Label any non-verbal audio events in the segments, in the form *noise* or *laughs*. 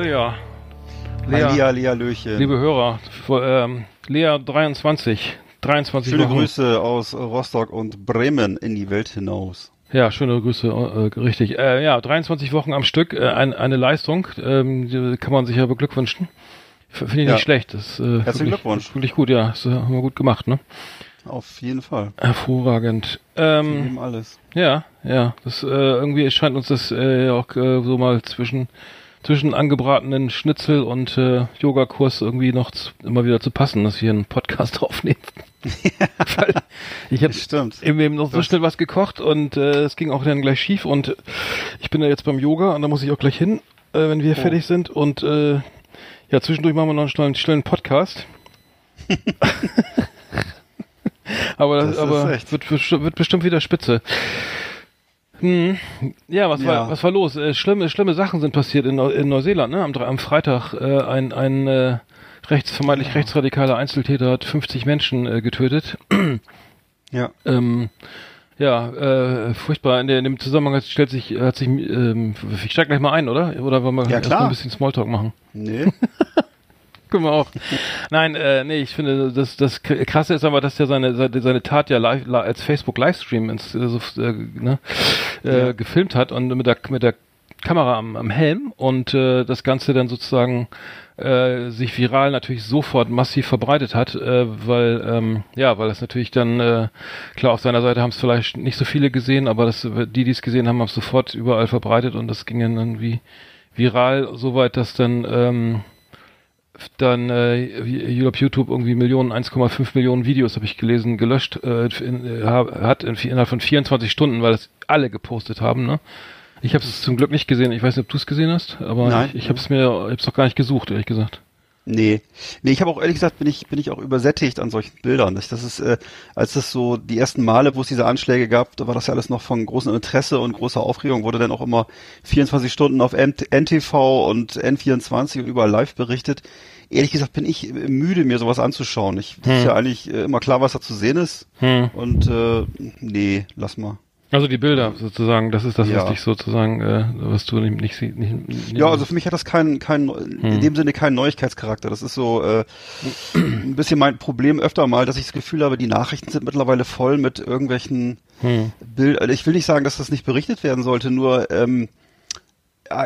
Lea. Lea, Lea, Lea Löche. Liebe Hörer, ähm, Lea 23, 23 Schöne Wochen. Grüße aus Rostock und Bremen in die Welt hinaus. Ja, schöne Grüße, äh, richtig. Äh, ja, 23 Wochen am Stück, äh, ein, eine Leistung, ähm, kann man sich ja beglückwünschen. Finde ich Ja. nicht schlecht. Das, äh, Herzlichen wirklich, Glückwunsch. Wirklich gut, ja. Das äh, haben wir gut gemacht, ne? Auf jeden Fall. Hervorragend. Ähm, alles. ja, ja. Das äh, irgendwie scheint uns das äh, auch äh, so mal zwischen zwischen angebratenen Schnitzel und äh, Yogakurs irgendwie noch zu, immer wieder zu passen, dass wir einen Podcast *laughs* aufnehmen. Weil ich habe eben eben noch so schnell was gekocht und äh, es ging auch dann gleich schief und ich bin ja jetzt beim Yoga und da muss ich auch gleich hin, äh, wenn wir Oh. fertig sind und äh, ja, zwischendurch machen wir noch einen schnellen, schnellen Podcast. *laughs* aber das, Das aber wird, wird bestimmt wieder spitze. Hm. Ja, was Ja. war was war los? Äh, schlimme schlimme Sachen sind passiert in, in Neuseeland. Ne? Am, am Freitag äh, ein ein äh, rechts vermeintlich rechtsradikaler Einzeltäter hat 50 Menschen äh, getötet. *clears throat* Ja. Ähm, ja, äh, furchtbar. In, der, in dem Zusammenhang hat- stellt sich, hat sich, ähm, ich steig gleich mal ein, oder? Oder wollen wir Ja, erst klar. mal ein bisschen Smalltalk machen? Nee. *laughs* Können wir auch. Nein, äh, nee, ich finde, das, das Krasse ist aber, dass er seine, seine, seine Tat ja live, li- als Facebook-Livestream ins, äh, so, äh, ne, äh, Ja. gefilmt hat und mit der, mit der Kamera am, am Helm und äh, das Ganze dann sozusagen äh, sich viral natürlich sofort massiv verbreitet hat, äh, weil ähm, ja, weil das natürlich dann äh, klar auf seiner Seite haben es vielleicht nicht so viele gesehen, aber das, die, die es gesehen haben, haben es sofort überall verbreitet und das ging dann irgendwie viral, soweit dass dann ähm, dann äh, ich glaube YouTube irgendwie Millionen 1,5 Millionen Videos habe ich gelesen gelöscht äh, in, äh, hat in, innerhalb von 24 Stunden, weil das alle gepostet haben, ne? Ich habe es zum Glück nicht gesehen. Ich weiß nicht, ob du es gesehen hast, aber Nein. ich, ich habe es mir, ich habe es doch gar nicht gesucht, ehrlich gesagt. Nee. Nee, ich habe auch ehrlich gesagt, bin ich, bin ich auch übersättigt an solchen Bildern. Das das ist, äh, als das so die ersten Male, wo es diese Anschläge gab, da war das ja alles noch von großem Interesse und großer Aufregung, wurde dann auch immer 24 Stunden auf NTV und N24 und überall live berichtet. Ehrlich gesagt bin ich müde, mir sowas anzuschauen. Ich, das ist ja eigentlich äh, immer klar, was da zu sehen ist. Hm. Und äh, nee, lass mal. Also die Bilder sozusagen, das ist das, was Ja. dich sozusagen, äh, was du nicht, nicht, nicht, nicht Ja, also für mich hat das keinen, keinen, in dem Sinne keinen Neuigkeitscharakter. Das ist so äh, ein bisschen mein Problem öfter mal, dass ich das Gefühl habe, die Nachrichten sind mittlerweile voll mit irgendwelchen Hm. Bildern. Ich will nicht sagen, dass das nicht berichtet werden sollte, nur ähm,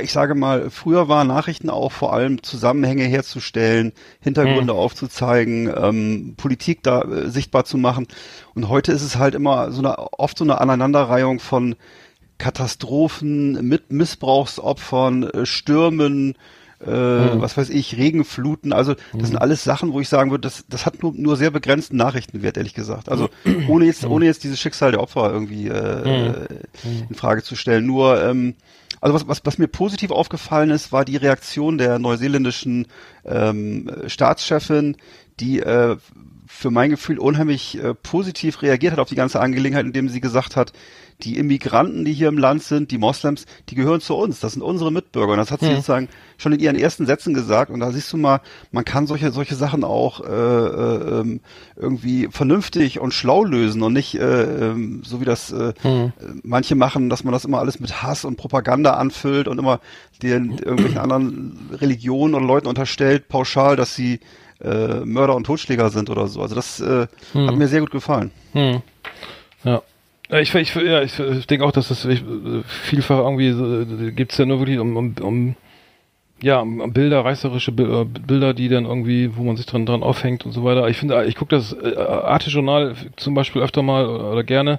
ich sage mal, früher waren Nachrichten auch vor allem Zusammenhänge herzustellen, Hintergründe aufzuzeigen, ähm, Politik da äh, sichtbar zu machen. Und heute ist es halt immer so eine, oft so eine Aneinanderreihung von Katastrophen, mit Missbrauchsopfern, äh, Stürmen, äh, was weiß ich, Regenfluten. Also das sind alles Sachen, wo ich sagen würde, das, das hat nur, nur sehr begrenzten Nachrichtenwert, ehrlich gesagt. Also ohne jetzt, ohne jetzt dieses Schicksal der Opfer irgendwie äh, in Frage zu stellen. Nur ähm, also was, was, was mir positiv aufgefallen ist, war die Reaktion der neuseeländischen ähm, Staatschefin, die äh, für mein Gefühl unheimlich äh, positiv reagiert hat auf die ganze Angelegenheit, indem sie gesagt hat, die Immigranten, die hier im Land sind, die Moslems, die gehören zu uns. Das sind unsere Mitbürger. Und das hat sie sozusagen schon in ihren ersten Sätzen gesagt. Und da siehst du mal, man kann solche solche Sachen auch äh, äh, ähm, irgendwie vernünftig und schlau lösen und nicht äh, ähm, so wie das äh, äh, manche machen, dass man das immer alles mit Hass und Propaganda anfüllt und immer den irgendwelchen anderen Religionen oder Leuten unterstellt pauschal, dass sie äh, Mörder und Totschläger sind oder so. Also das äh, hat mir sehr gut gefallen. Hm. Ja. Ich, ich, ja, ich, denke auch, dass das äh, vielfach irgendwie so, gibt's ja nur wirklich um, um, um ja, Bilder, reißerische äh, Bilder, die dann irgendwie, wo man sich dran, dran aufhängt und so weiter. Ich finde, ich gucke das äh, Arte-Journal zum Beispiel öfter mal oder, oder gerne,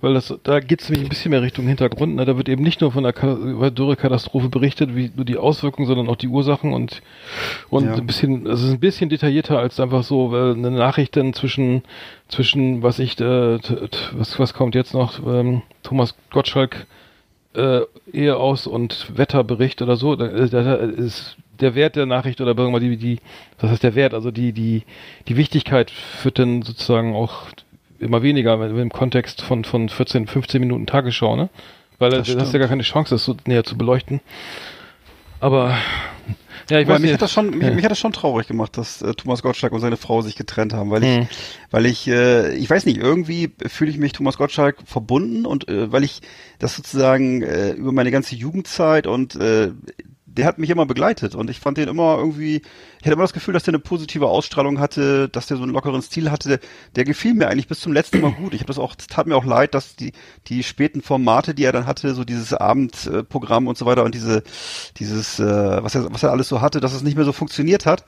weil das, da geht es nämlich ein bisschen mehr Richtung Hintergrund. Ne? Da wird eben nicht nur von der Ka- Dürrekatastrophe berichtet, wie nur die Auswirkungen, sondern auch die Ursachen und und Ja. ein bisschen, es ist ein bisschen detaillierter als einfach so äh, eine Nachricht dann zwischen zwischen was ich äh, was was kommt jetzt noch ähm, Thomas Gottschalk äh, Ehe aus und Wetterbericht oder so, da, da, da ist der Wert der Nachricht oder mal die, die, was heißt der Wert, also die, die, die Wichtigkeit wird dann sozusagen auch immer weniger im Kontext von, von 14, 15 Minuten Tagesschau, ne? Weil da Das hast ja gar keine Chance, das so näher zu beleuchten. Aber ja, ich weiß mich nicht. hat das schon, mich, Ja. mich hat das schon traurig gemacht, dass äh, Thomas Gottschalk und seine Frau sich getrennt haben, weil ich, Hm. weil ich, äh, ich weiß nicht, irgendwie fühle ich mich Thomas Gottschalk verbunden und äh, weil ich das sozusagen äh, über meine ganze Jugendzeit und äh, der hat mich immer begleitet und ich fand den immer irgendwie, ich hatte immer das Gefühl, dass der eine positive Ausstrahlung hatte, dass der so einen lockeren Stil hatte. Der, der gefiel mir eigentlich bis zum letzten Mal gut. Ich habe das auch, es tat mir auch leid, dass die die späten Formate, die er dann hatte, so dieses Abendprogramm und so weiter und diese dieses äh, was er was er alles so hatte, dass es nicht mehr so funktioniert hat.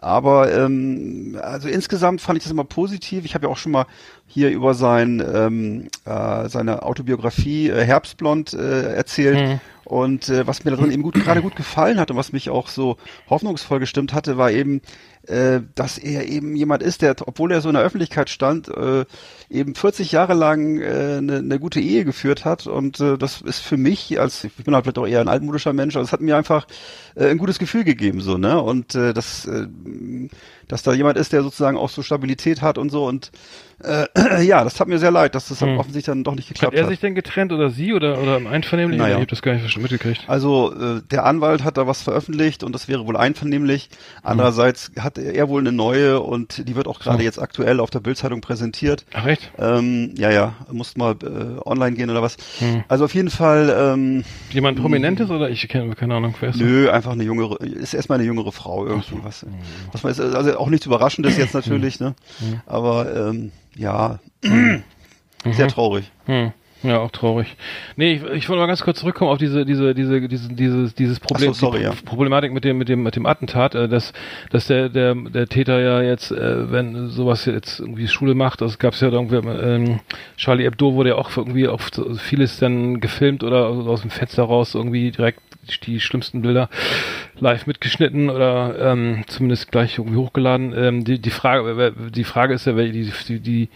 Aber ähm, also insgesamt fand ich das immer positiv. Ich habe ja auch schon mal hier über sein ähm, äh, seine Autobiografie äh, Herbstblond äh, erzählt. Mhm. Und äh, was mir darin eben gut gerade gut gefallen hat und was mich auch so hoffnungsvoll gestimmt hatte, war eben, äh, dass er eben jemand ist, der, obwohl er so in der Öffentlichkeit stand, äh, eben 40 Jahre lang äh, eine, eine gute Ehe geführt hat. Und äh, das ist für mich, als ich bin halt vielleicht auch eher ein altmodischer Mensch, aber es hat mir einfach äh, ein gutes Gefühl gegeben, so, ne? Und äh, das, äh, dass da jemand ist, der sozusagen auch so Stabilität hat und so und äh, *clears throat* ja, das hat mir sehr leid, dass das hm. offensichtlich dann doch nicht geklappt hat. Hat er sich denn getrennt oder sie oder, oder einvernehmlich? Naja. Ich habe das gar nicht mitgekriegt. Also äh, der Anwalt hat da was veröffentlicht und das wäre wohl einvernehmlich. Andererseits hm. hat er wohl eine neue und die wird auch gerade so. jetzt aktuell auf der Bildzeitung präsentiert. Ach echt? Ähm, ja, ja, muss mal äh, online gehen oder was. Hm. Also auf jeden Fall. Ähm, Jemand Prominentes oder ich kenne keine Ahnung, wer ist Nö, einfach eine jüngere, ist erstmal eine jüngere Frau irgendwie so. was. was man ist, also auch nichts Überraschendes jetzt *clears throat* natürlich, ne? Aber ähm, ja, mhm. *clears throat* sehr traurig. Ja, auch traurig. Nee, ich, ich wollte mal ganz kurz zurückkommen auf diese, diese, diese, diese dieses, dieses Problem, so, sorry, die ja. Problematik mit dem, mit dem, mit dem Attentat, äh, dass, dass der, der, der Täter ja jetzt, äh, wenn sowas jetzt irgendwie Schule macht, das gab es ja irgendwie, ähm, Charlie Hebdo wurde ja auch irgendwie auf vieles dann gefilmt oder aus dem Fenster raus irgendwie direkt die schlimmsten Bilder live mitgeschnitten oder ähm, zumindest gleich irgendwie hochgeladen. Ähm, die, die Frage, die Frage ist ja, die, die, die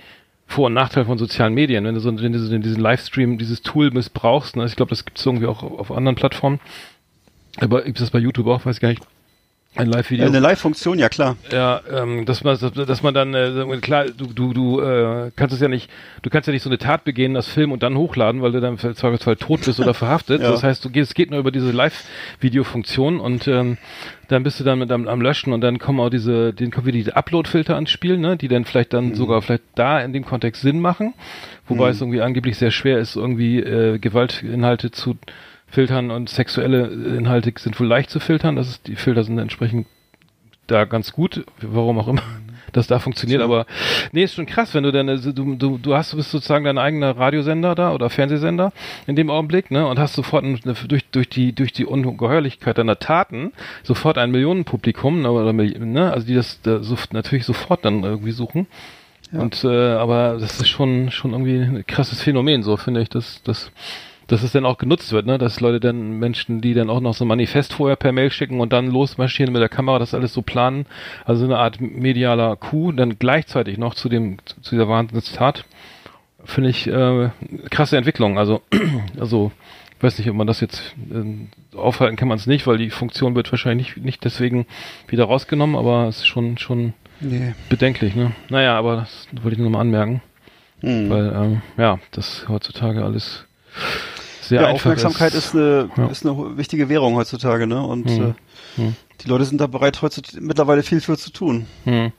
vor- und Nachteil von sozialen Medien, wenn du so wenn du diesen Livestream, dieses Tool missbrauchst. Ne? Ich glaube, das gibt es irgendwie auch auf anderen Plattformen. Aber gibt es das bei YouTube auch, weiß ich gar nicht. Ein Live-Video. Eine Live-Funktion, ja klar. Ja, ähm, dass man, dass man dann, äh, klar, du, du, du äh, kannst es ja nicht, du kannst ja nicht so eine Tat begehen, das Film und dann hochladen, weil du dann im Zweifelsfall tot bist oder *laughs* verhaftet. ja. Das heißt, du gehst, es geht nur über diese Live-Video-Funktion und ähm, dann bist du dann mit am, am Löschen und dann kommen auch diese, den kommen wieder diese Upload-Filter ans Spiel, ne, die dann vielleicht dann mhm. sogar vielleicht da in dem Kontext Sinn machen, wobei mhm. es irgendwie angeblich sehr schwer ist, irgendwie äh, Gewaltinhalte zu filtern und sexuelle Inhalte sind wohl leicht zu filtern. Das ist, die Filter sind entsprechend da ganz gut, warum auch immer *laughs* das da funktioniert, so. aber nee, ist schon krass, wenn du dann, also du, du, du hast, bist sozusagen dein eigener Radiosender da oder Fernsehsender in dem Augenblick, ne, und hast sofort eine, durch, durch die, durch die Ungeheuerlichkeit deiner Taten sofort ein Millionenpublikum, ne, oder, ne, also die das da so, natürlich sofort dann irgendwie suchen. Ja. Und, äh, aber das ist schon, schon irgendwie ein krasses Phänomen, so finde ich, dass, dass, dass es dann auch genutzt wird, ne? Dass Leute dann Menschen, die dann auch noch so ein Manifest vorher per Mail schicken und dann losmarschieren mit der Kamera, das alles so planen. Also eine Art medialer Coup, dann gleichzeitig noch zu dem, zu dieser Wahnsinnstat. Finde ich äh, krasse Entwicklung. Also, *clears throat* also ich weiß nicht, ob man das jetzt äh, aufhalten kann man es nicht, weil die Funktion wird wahrscheinlich nicht, nicht deswegen wieder rausgenommen, aber es ist schon schon nee. bedenklich, ne? Naja, aber das wollte ich nur mal anmerken. Mhm. Weil, ähm, ja, das heutzutage alles sehr ja, Aufmerksamkeit ist, ist eine, ja. ist eine wichtige Währung heutzutage, ne? Und hm. Äh, hm. die Leute sind da bereit, heutzutage mittlerweile viel für zu tun. Hm.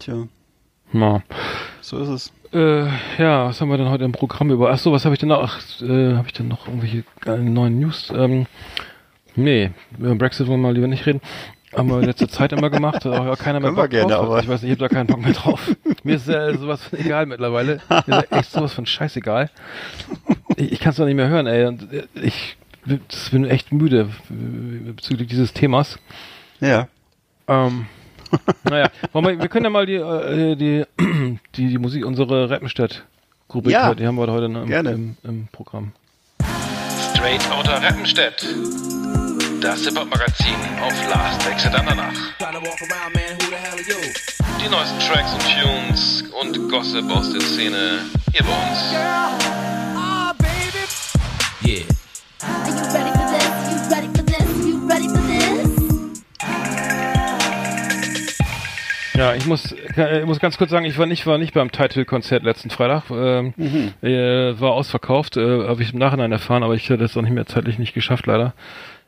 Tja. Na. So ist es. Äh, ja, was haben wir denn heute im Programm über? Achso, was habe ich denn noch? Ach, äh, habe ich denn noch irgendwelche neuen News? Ähm, nee, über Brexit wollen wir mal lieber nicht reden. Haben wir in letzter *laughs* Zeit immer gemacht, hat auch keiner mehr Bock gerne, drauf. Aber ich weiß nicht, ich habe da keinen Bock mehr drauf. *laughs* Mir ist äh, sowas von egal mittlerweile. Mir ist echt sowas von scheißegal. Ich, ich kann es doch nicht mehr hören, ey. Und äh, ich bin echt müde bezüglich dieses Themas. Ja. Ähm, naja, wir, wir, können ja mal die, äh, die, *clears throat* die, die Musik, unsere Reppenstedt-Rubrik, ja, die haben wir heute im, im, im Programm. Straight Outer Reppenstedt das Hip-Hop-Magazin auf Last Exit Andernach. Die neuesten Tracks und Tunes und Gossip aus der Szene hier bei uns. Yeah. Ja, ich muss, ich muss ganz kurz sagen, ich war nicht, war nicht beim Title-Konzert letzten Freitag. Ähm, mhm. äh, war ausverkauft, äh, habe ich im Nachhinein erfahren, aber ich hatte das auch nicht mehr zeitlich nicht geschafft, leider.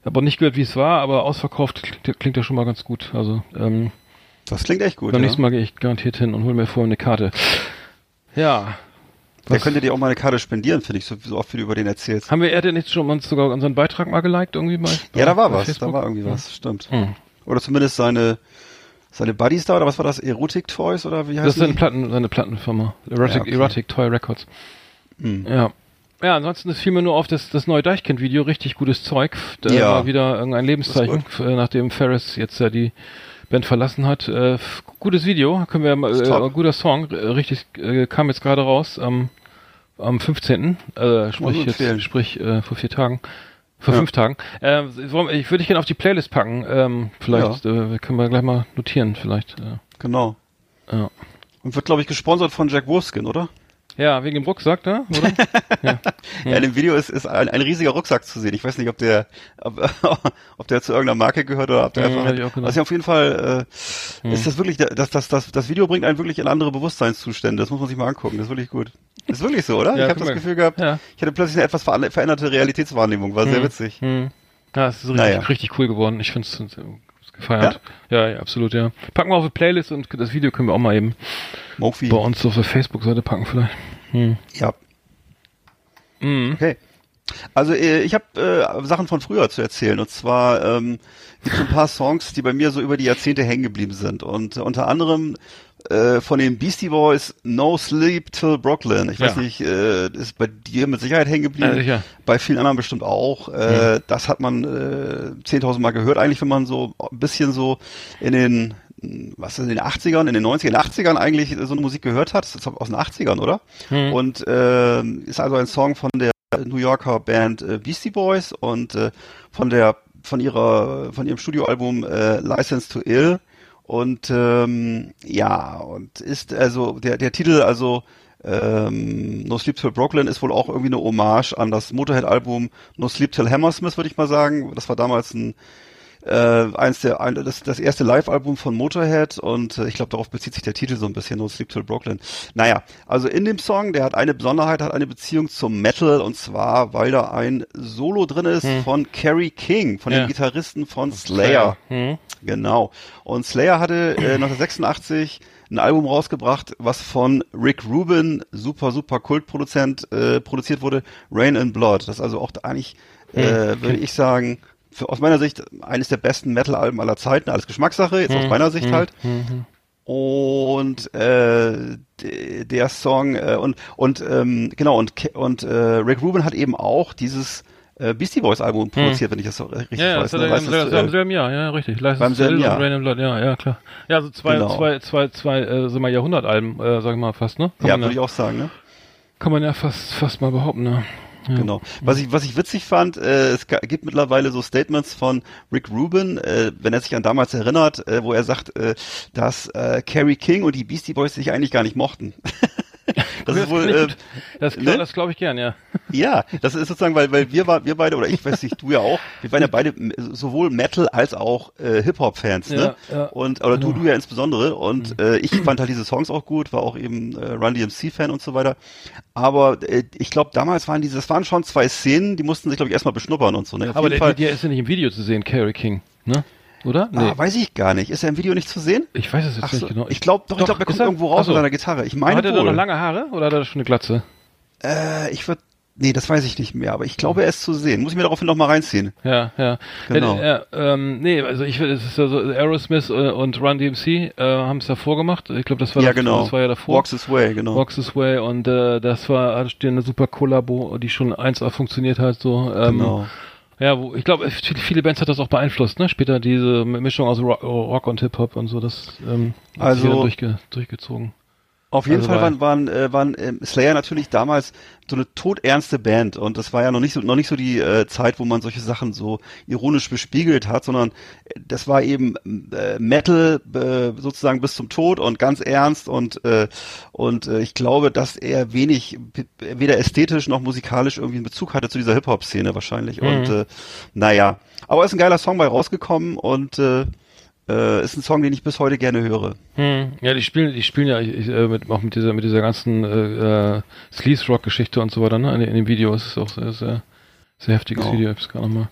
Habe auch nicht gehört, wie es war, aber ausverkauft klingt, klingt ja schon mal ganz gut. Also ähm, das klingt echt gut. Beim ja. nächsten Mal gehe ich garantiert hin und hole mir vorher eine Karte. Ja. Der könnte dir auch mal eine Karte spendieren, finde ich, so, so oft wie du über den erzählst. Haben wir, er denn nicht schon uns sogar unseren Beitrag mal geliked irgendwie mal? Ja, da war was, Facebook? da war irgendwie was, stimmt. Hm. Oder zumindest seine, seine Buddies da, oder was war das? Erotic Toys, oder wie heißt das? Das ist seine Platten, seine Plattenfirma. Erotic, ja, okay. Erotic Toy Records. Hm. Ja. Ja, ansonsten fiel mir nur auf das, das neue Deichkind-Video, richtig gutes Zeug. Da ja. war wieder irgendein Lebenszeichen, nachdem Ferris jetzt ja die Band verlassen hat. Äh, gutes Video, können wir mal, äh, guter Song, richtig, äh, kam jetzt gerade raus am, am 15. Äh, sprich, jetzt, sprich äh, vor vier Tagen. Vor ja. fünf Tagen. Äh, ich würde dich gerne auf die Playlist packen. Ähm, vielleicht ja. äh, können wir gleich mal notieren, vielleicht. Äh. Genau. Ja. Und wird, glaube ich, gesponsert von Jack Wolfskin, oder? Ja, wegen dem Rucksack da, oder? *laughs* ja. ja, in dem Video ist, ist ein, ein riesiger Rucksack zu sehen. Ich weiß nicht, ob der, ob, *laughs* ob der zu irgendeiner Marke gehört oder ob der ja, einfach. Halt, also auf jeden Fall äh, mhm. ist das wirklich, das, das, das, das Video bringt einen wirklich in andere Bewusstseinszustände. Das muss man sich mal angucken. Das ist wirklich gut. Das ist wirklich so, oder? Ja, ich habe das Gefühl gehabt, ja. ich hatte plötzlich eine etwas veränderte Realitätswahrnehmung. War mhm. sehr witzig. Mhm. Ja, es ist richtig, naja. richtig cool geworden. Ich finde es gefeiert. Ja? ja? Ja, absolut, ja. Packen wir auf die Playlist und das Video können wir auch mal eben Mofi. bei uns auf der Facebook-Seite packen vielleicht. Hm. Ja. Mhm. Okay. Also äh, ich habe äh, Sachen von früher zu erzählen und zwar ähm, gibt es ein paar Songs, die bei mir so über die Jahrzehnte hängen geblieben sind und unter anderem äh, von den Beastie Boys No Sleep Till Brooklyn. Ich ja. weiß nicht, äh, ist bei dir mit Sicherheit hängen geblieben. Ja, bei vielen anderen bestimmt auch. Äh, mhm. Das hat man äh, 10.000 Mal gehört eigentlich, wenn man so ein bisschen so in den was ist in den 80ern, in den 90ern, in den 80ern eigentlich so eine Musik gehört hat. Das ist aus den 80ern, oder? Mhm. Und äh, ist also ein Song von der New Yorker Band äh, Beastie Boys und äh, von der von ihrer von ihrem Studioalbum äh, License to Ill und ähm, ja, und ist also der, der Titel, also ähm, No Sleep Till Brooklyn ist wohl auch irgendwie eine Hommage an das Motorhead-Album No Sleep Till Hammersmith, würde ich mal sagen. Das war damals ein äh, eins der ein, das, das erste Live-Album von Motorhead und äh, ich glaube, darauf bezieht sich der Titel so ein bisschen, No Sleep Till Brooklyn. Naja, also in dem Song, der hat eine Besonderheit, hat eine Beziehung zum Metal und zwar, weil da ein Solo drin ist hm. von Kerry King, von ja. dem Gitarristen von Slayer. Hm. Genau. Und Slayer hatte äh, 1986 ein Album rausgebracht, was von Rick Rubin, super, super Kultproduzent, äh, produziert wurde, Rain and Blood. Das ist also auch eigentlich, äh, würde ich sagen, für, aus meiner Sicht eines der besten Metal-Alben aller Zeiten, alles Geschmackssache, jetzt aus hm, meiner Sicht hm, halt. Hm, und äh, der Song äh, und und ähm, genau und und äh, Rick Rubin hat eben auch dieses äh, Beastie Boys Album produziert, wenn ich das so richtig ja, weiß. Ja, ne? das hat er im selben Jahr, ja, richtig. License beim selben Jahr. Blood, ja, ja, klar. Ja, also zwei, genau. zwei, zwei, zwei, äh, sind mal Jahrhundertalben, äh, sag ich mal fast, ne? Kann ja, würde ich auch sagen, ne? Kann man ja fast, fast mal behaupten, ne? Ja. Genau. Was ich, was ich witzig fand, äh, es gibt mittlerweile so Statements von Rick Rubin, äh, wenn er sich an damals erinnert, äh, wo er sagt, äh, dass äh, Carrie King und die Beastie Boys sich eigentlich gar nicht mochten. *laughs* *laughs* das ist wohl, äh, das, ne? das glaube ich gern, ja. Ja, das ist sozusagen, weil, weil wir, wir beide, oder ich weiß nicht, du ja auch, wir waren ja beide sowohl Metal als auch äh, Hip-Hop-Fans, ne? Ja, ja. Und, oder du, du ja insbesondere. Und mhm. äh, ich fand halt diese Songs auch gut, war auch eben äh, Run DMC-Fan und so weiter. Aber äh, ich glaube, damals waren diese, das waren schon zwei Szenen, die mussten sich, glaube ich, erstmal beschnuppern und so, ne? Auf Aber der, Fall. der ist ja nicht im Video zu sehen, Carrie King, ne? Oder? Nee. Ah, weiß ich gar nicht. Ist er im Video nicht zu sehen? Ich weiß es jetzt so, nicht genau. Ich glaube, doch, doch, ich glaube, er kommt er? irgendwo raus so. mit seiner Gitarre. Ich meine Hat er da noch lange Haare oder hat er schon eine Glatze? Äh, ich würde Nee, das weiß ich nicht mehr, aber ich glaube, er ist zu sehen. Muss ich mir daraufhin noch mal reinziehen. Ja, ja. Genau. Äh, äh, ähm, nee, also ich es ist ja so Aerosmith äh, und Run DMC äh, haben es davor gemacht. Ich glaube, das war ja, genau. das war ja davor. Walks This Way, genau. Walks This Way und äh, das war eine super Kollabo, die schon 1A funktioniert hat so. Ähm, genau. Ja, wo, ich glaube, viele Bands hat das auch beeinflusst, ne? Später diese Mischung aus Rock, Rock und Hip-Hop und so, das ähm, also, durchge, durchgezogen. Auf jeden also Fall waren, waren, äh, waren äh, Slayer natürlich damals so eine todernste Band. Und das war ja noch nicht so noch nicht so die äh, Zeit, wo man solche Sachen so ironisch bespiegelt hat, sondern äh, das war eben äh, Metal äh, sozusagen bis zum Tod und ganz ernst. Und äh, und äh, ich glaube, dass er wenig weder ästhetisch noch musikalisch irgendwie einen Bezug hatte zu dieser Hip Hop Szene wahrscheinlich mhm. und äh, naja, aber ist ein geiler Song bei rausgekommen und äh, äh, ist ein Song, den ich bis heute gerne höre. Hm. Ja, die spielen, die spielen ja ich, äh, mit, auch mit dieser, mit dieser ganzen äh, äh, Sleaze Rock Geschichte und so weiter, ne? In, in dem Video ist es auch sehr, sehr, sehr heftiges oh. Video. Ich hab's gerade nochmal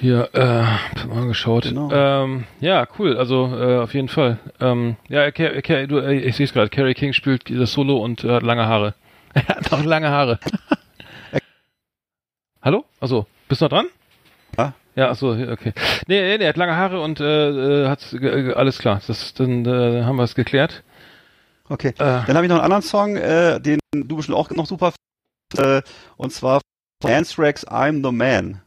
hier äh, mal geschaut. Genau. Ähm, ja, cool. Also äh, auf jeden Fall. Ähm, ja, Car Car du, äh, ich sehe es gerade. Carrie King spielt das Solo und äh, hat lange Haare. *laughs* er hat noch lange Haare. *laughs* Hallo? Achso, bist du noch dran? Ja. Ja, achso, okay. Nee, nee, nee, er hat lange Haare und äh, äh hat äh, alles klar. Das, dann äh, haben wir es geklärt. Okay. Äh. Dann habe ich noch einen anderen Song, äh, den du bestimmt auch noch super findest, äh, und zwar Anthrax I'm the Man.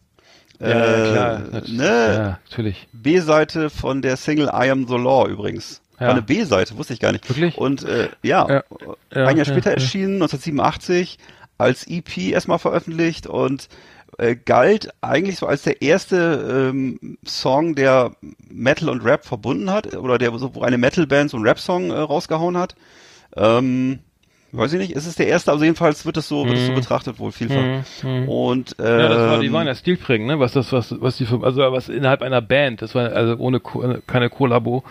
Ja, äh, klar. Ne? Ja, natürlich. B-Seite von der Single I Am the Law übrigens. Ja. War eine B-Seite, wusste ich gar nicht. Wirklich? Und äh, ja, ja. ein Jahr später erschienen, 1987, als EP erstmal veröffentlicht und äh, galt eigentlich so als der erste ähm, Song, der Metal und Rap verbunden hat oder der so, wo eine Metal-Band so einen Rap-Song äh, rausgehauen hat. Ähm, weiß ich nicht, ist es der erste, also jedenfalls wird es so, wird es so mhm. betrachtet wohl vielfach. Mm, Und äh, ja, das war, die ähm, waren ja stilprägend, ne? Was das, was, was die, also was innerhalb einer Band, das war also ohne keine Kollabo,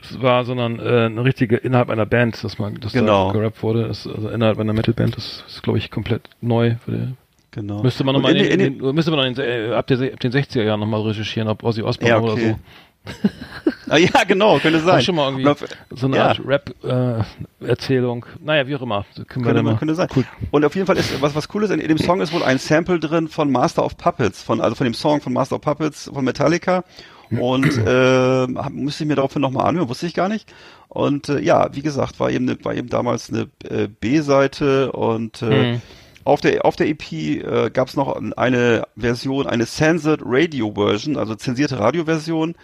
das war, sondern äh, eine richtige innerhalb einer Band, dass man, dass genau. da gerappt wurde, das, also innerhalb einer Metalband, das ist, glaube ich, komplett neu für die, Genau. Müsste man nochmal in, in, in, in, müsste man in, äh, ab, der, ab den 60er Jahren nochmal recherchieren, ob Ozzy Osbourne ja, okay. oder so *laughs* ah, ja, genau, könnte sein. Auch schon mal irgendwie so eine ja. Art Rap-Erzählung. Äh, naja, wie auch immer. Können könnte, man, könnte sein. Cool. Und auf jeden Fall ist, was, was cool ist, in, in, dem Song ist wohl ein Sample drin von Master of Puppets, von, also von dem Song von Master of Puppets von Metallica. Und *clears throat* äh, müsste ich mir daraufhin nochmal anhören, wusste ich gar nicht. Und äh, ja, wie gesagt, war eben, ne, war eben damals eine äh, B-Seite und äh, mhm. Auf der, auf der EP äh, gab es noch eine Version, eine Censored Radio Version, also zensierte Radioversion,